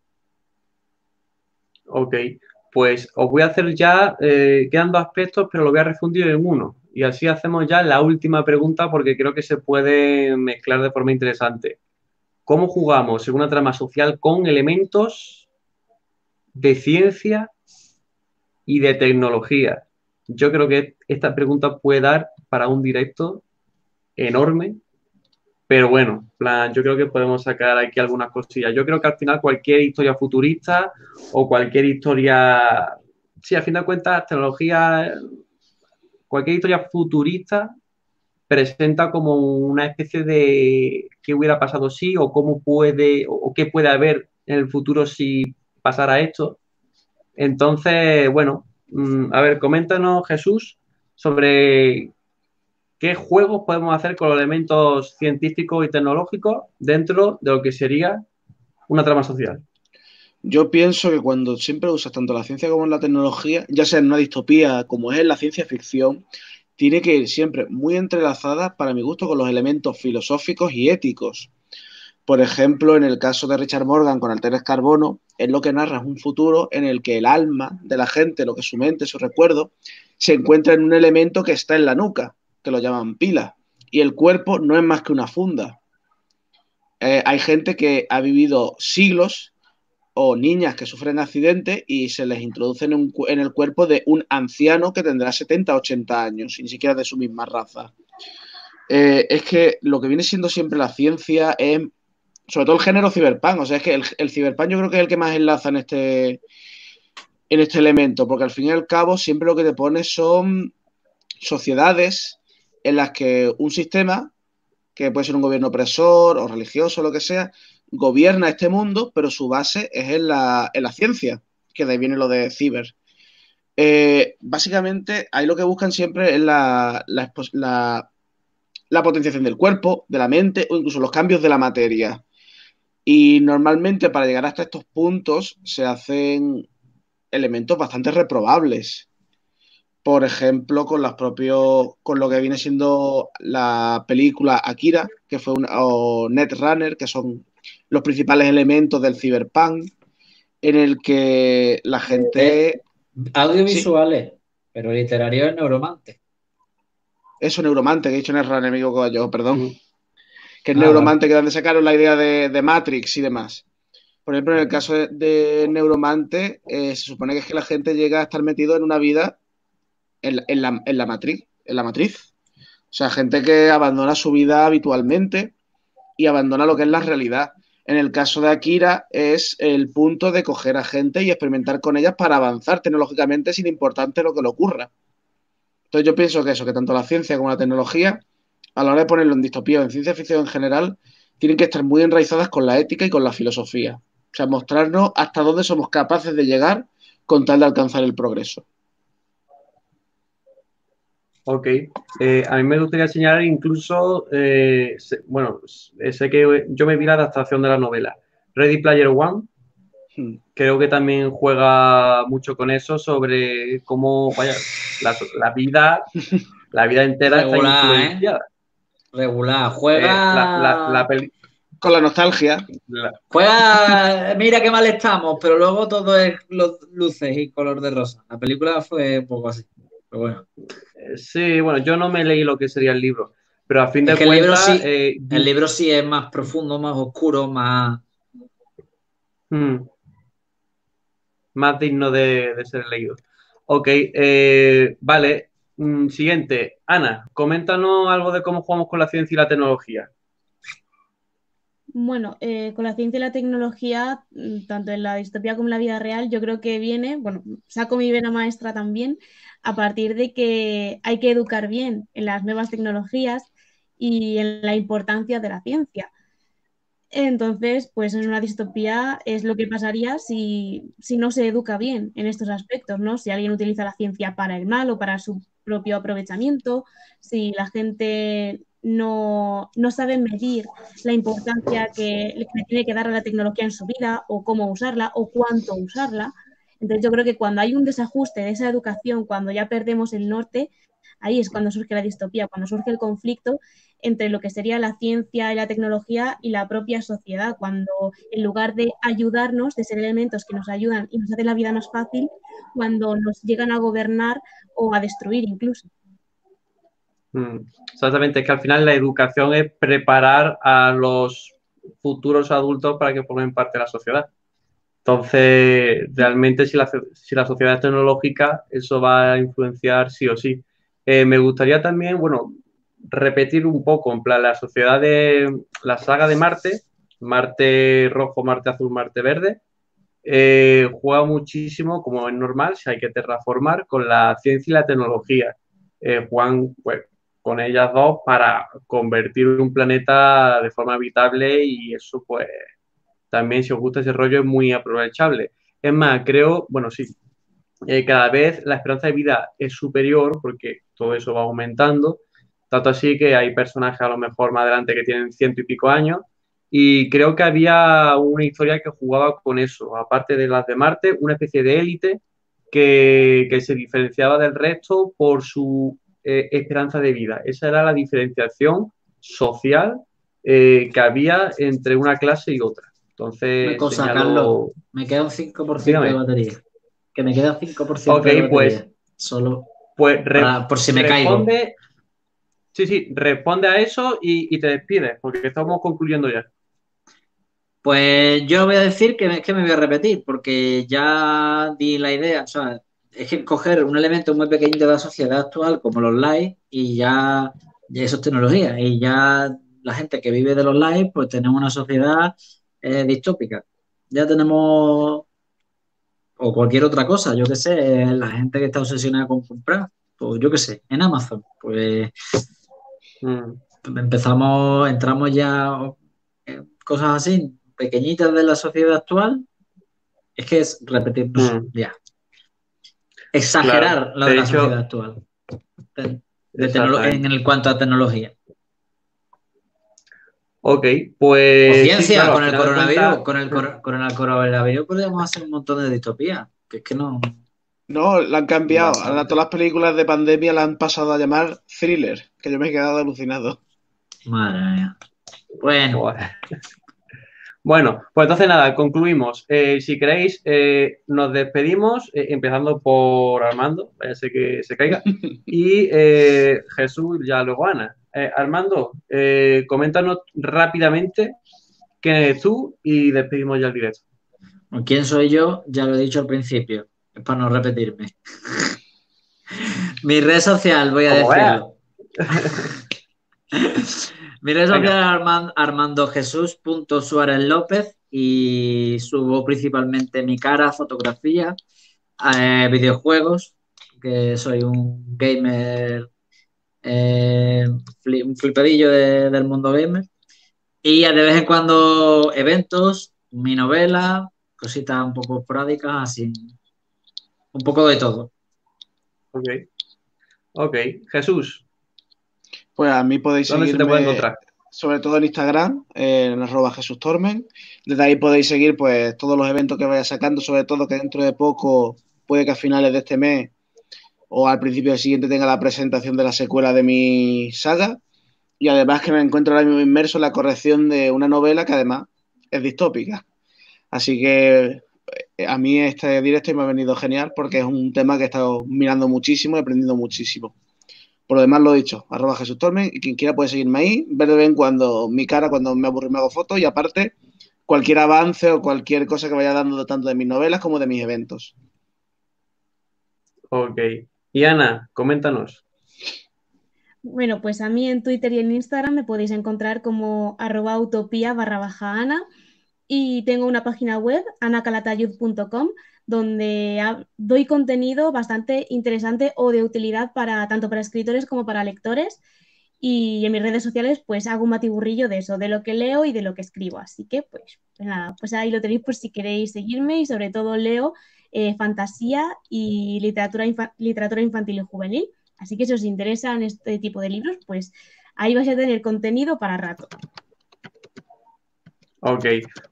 Ok, pues os voy a hacer ya, eh, quedan dos aspectos, pero lo voy a refundir en uno. Y así hacemos ya la última pregunta porque creo que se puede mezclar de forma interesante. ¿Cómo jugamos en una trama social con elementos de ciencia y de tecnología? Yo creo que esta pregunta puede dar para un directo enorme, pero bueno, plan, yo creo que podemos sacar aquí algunas cosillas. Yo creo que al final cualquier historia futurista o cualquier historia, sí, al fin de cuentas, tecnología cualquier historia futurista presenta como una especie de qué hubiera pasado si o cómo puede o qué puede haber en el futuro si pasara esto. Entonces, bueno, mm, a ver, coméntanos Jesús sobre qué juegos podemos hacer con los elementos científicos y tecnológicos dentro de lo que sería una trama social. Yo pienso que cuando siempre usas tanto la ciencia como la tecnología, ya sea en una distopía como es la ciencia ficción, tiene que ir siempre muy entrelazada, para mi gusto, con los elementos filosóficos y éticos. Por ejemplo, en el caso de Richard Morgan con Alteres Carbono, es lo que narra un futuro en el que el alma de la gente, lo que es su mente, su recuerdo, se encuentra en un elemento que está en la nuca, que lo llaman pila, y el cuerpo no es más que una funda. Eh, hay gente que ha vivido siglos o niñas que sufren accidentes y se les introduce en, el cuerpo de un anciano que tendrá 70, 80 años, y ni siquiera de su misma raza. Eh, es que lo que viene siendo siempre la ciencia es, sobre todo el género ciberpunk, o sea, es que el, el ciberpunk yo creo que es el que más enlaza en este, en este elemento, porque al fin y al cabo siempre lo que te pone son sociedades en las que un sistema, que puede ser un gobierno opresor o religioso lo que sea, gobierna este mundo, pero su base es en la, ciencia, que de ahí viene lo de ciber. Eh, básicamente, ahí lo que buscan siempre es la, la, potenciación del cuerpo, de la mente o incluso los cambios de la materia. Y normalmente para llegar hasta estos puntos se hacen elementos bastante reprobables. Por ejemplo, con los propios, con lo que viene siendo la película Akira, que fue un, o Netrunner, que son los principales elementos del cyberpunk, en el que la gente... Eh, audiovisuales. Pero literario es neuromante. Eso, neuromante, que he dicho en el enemigo yo, perdón. Mm. Que es Ah, neuromante, que donde sacaron la idea de, de Matrix y demás. Por ejemplo, en el caso de, de neuromante, eh, se supone que es que la gente llega a estar metido en una vida en, la- en la, en la matriz, en la matriz. O sea, gente que abandona su vida habitualmente y abandona lo que es la realidad. En el caso de Akira es el punto de coger a gente y experimentar con ellas para avanzar tecnológicamente sin importarte lo que le ocurra. Entonces yo pienso que eso, que tanto la ciencia como la tecnología, a la hora de ponerlo en distopía en ciencia ficción en general, tienen que estar muy enraizadas con la ética y con la filosofía. O sea, mostrarnos hasta dónde somos capaces de llegar con tal de alcanzar el progreso. Ok. Eh, a mí me gustaría señalar incluso, eh, bueno, sé que yo me vi la adaptación de la novela. Ready Player One, Hmm. creo que también juega mucho con eso sobre cómo, vaya, la, la vida, la vida entera está Regular, ¿eh? influenciada. Regular. Eh, Juega. la, la- la peli- Con la nostalgia. la- Juega. Mira qué mal estamos, pero luego todo es luces y color de rosa. La película fue un poco así. Pero bueno. Sí, bueno, yo no me leí lo que sería el libro, pero a fin de que el libro cuentas, sí- eh, El libro sí es más profundo, más oscuro, más. Mm. Más digno de, de ser leído. Ok, eh, vale. Mm, siguiente. Ana, coméntanos algo de cómo jugamos con la ciencia y la tecnología. Bueno, eh, con la ciencia y la tecnología, mm, tanto en la distopía como en la vida real, yo creo que viene, bueno, saco mi vena maestra también, a partir de que hay que educar bien en las nuevas tecnologías y en la importancia de la ciencia. Entonces, pues en una distopía es lo que pasaría si, si no se educa bien en estos aspectos, ¿no? Si alguien utiliza la ciencia para el mal o para su propio aprovechamiento, si la gente no, no sabe medir la importancia que tiene que dar a la tecnología en su vida o cómo usarla o cuánto usarla. Entonces yo creo que cuando hay un desajuste de esa educación, cuando ya perdemos el norte, ahí es cuando surge la distopía, cuando surge el conflicto entre lo que sería la ciencia y la tecnología y la propia sociedad, cuando en lugar de ayudarnos, de ser elementos que nos ayudan y nos hacen la vida más fácil, cuando nos llegan a gobernar o a destruir incluso. Mm, Exactamente, es que al final la educación es preparar a los futuros adultos para que formen parte de la sociedad. Entonces, realmente si la, si la sociedad es tecnológica, eso va a influenciar sí o sí. Eh, me gustaría también, bueno, repetir un poco, en plan, la sociedad de la saga de Marte, Marte rojo, Marte azul, Marte verde, eh, juega muchísimo, como es normal, si hay que terraformar, con la ciencia y la tecnología. Eh, juegan pues, con ellas dos para convertir un planeta de forma habitable y eso pues también si os gusta ese rollo es muy aprovechable. Es más, creo, bueno, sí, eh, cada vez la esperanza de vida es superior porque todo eso va aumentando, tanto así que hay personajes a lo mejor más adelante que tienen ciento y pico años. Y creo que había una historia que jugaba con eso, aparte de las de Marte, una especie de élite que, que se diferenciaba del resto por su eh, esperanza de vida. Esa era la diferenciación social eh, que había entre una clase y otra. Entonces, Una cosa, señalo- Carlos. Me queda un 5% Dígame. de batería. Que me queda 5% Ok, de batería. pues- Solo Pues para- por si me caigo. responde, Sí, sí, responde a eso y, y te despides, porque estamos concluyendo ya. Pues yo voy a decir que me, que me voy a repetir, porque ya di la idea. O sea, es que coger un elemento muy pequeñito de la sociedad actual, como los likes, y ya, ya eso es tecnología. Y ya la gente que vive de los likes, pues tenemos una sociedad eh, distópica. Ya tenemos. O cualquier otra cosa, yo qué sé, la gente que está obsesionada con comprar, pues yo qué sé, en Amazon, pues Mm, empezamos, entramos ya en cosas así, pequeñitas de la sociedad actual, es que es repetirnos Mm. ya. Exagerar Claro, lo de, de la hecho- sociedad actual. De- de en el cuanto a tecnología. Ok, O pues. sí, claro, con el de coronavirus, con el, cor- con el coronavirus podríamos hacer un montón de distopías. Que es que no. No, la han cambiado. Ahora todas las películas de pandemia la han pasado a llamar thriller, que yo me he quedado alucinado. Madre mía. Bueno. Bueno, pues entonces nada, concluimos. Eh, si queréis, eh, nos despedimos, eh, empezando por Armando, parece que se caiga, y Jesús, ya luego Ana. Armando, coméntanos rápidamente quién eres tú y despedimos ya el directo. ¿Quién soy yo? Ya lo he dicho al principio, para no repetirme. Mi red social, voy a decirlo. Mi red social es Armando Jesús Suárez López y subo principalmente mi cara, fotografía, eh, videojuegos, que soy un gamer, eh, un flipadillo del mundo gamer. Y de vez en cuando eventos, mi novela, cositas un poco esporádicas, así, un poco de todo. Ok. Ok. Jesús, pues a mí podéis seguirme, se te puede encontrar? Sobre todo en Instagram, en arroba Jesús Tormen. Desde ahí podéis seguir pues todos los eventos que vaya sacando, sobre todo que dentro de poco, puede que a finales de este mes o al principio del siguiente tenga la presentación de la secuela de mi saga. Y además que me encuentro ahora mismo inmerso en la corrección de una novela que además es distópica. Así que eh, a mí este directo me ha venido genial porque es un tema que he estado mirando muchísimo y aprendiendo muchísimo. Por lo demás, lo he dicho, arroba Jesús Tormen, y quien quiera puede seguirme ahí, ver de vez en cuando mi cara cuando me aburro y me hago fotos, y aparte, cualquier avance o cualquier cosa que vaya dando tanto de mis novelas como de mis eventos. Ok. Y Ana, coméntanos. Bueno, pues a mí en Twitter y en Instagram me podéis encontrar como arroba utopía barra baja Ana y tengo una página web, anacalatayud.com, donde doy contenido bastante interesante o de utilidad para tanto para escritores como para lectores. Y en mis redes sociales pues hago un matiburrillo de eso, de lo que leo y de lo que escribo. Así que pues, pues nada, pues ahí lo tenéis por si queréis seguirme y sobre todo leo eh, fantasía y literatura, literatura infantil y juvenil. Así que si os interesan este tipo de libros, pues ahí vais a tener contenido para rato. Ok,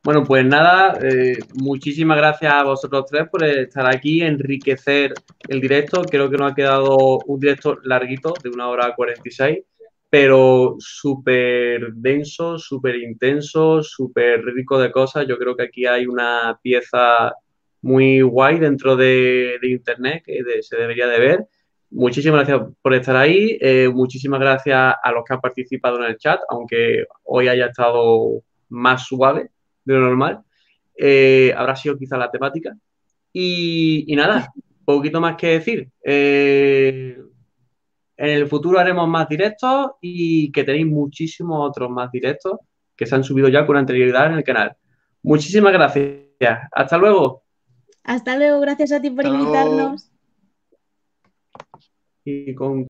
bueno, pues nada, eh, muchísimas gracias a vosotros tres por estar aquí, enriquecer el directo. Creo que nos ha quedado un directo larguito, de una hora 46, pero súper denso, súper intenso, súper rico de cosas. Yo creo que aquí hay una pieza muy guay dentro de, Internet que se debería de ver. Muchísimas gracias por estar ahí, eh, muchísimas gracias a los que han participado en el chat, aunque hoy haya estado más suave de lo normal. Eh, habrá sido quizá la temática. Y, nada, poquito más que decir. Eh, en el futuro haremos más directos y que tenéis muchísimos otros más directos que se han subido ya con anterioridad en el canal. Muchísimas gracias. Hasta luego. Hasta luego. Gracias a ti por invitarnos. Y con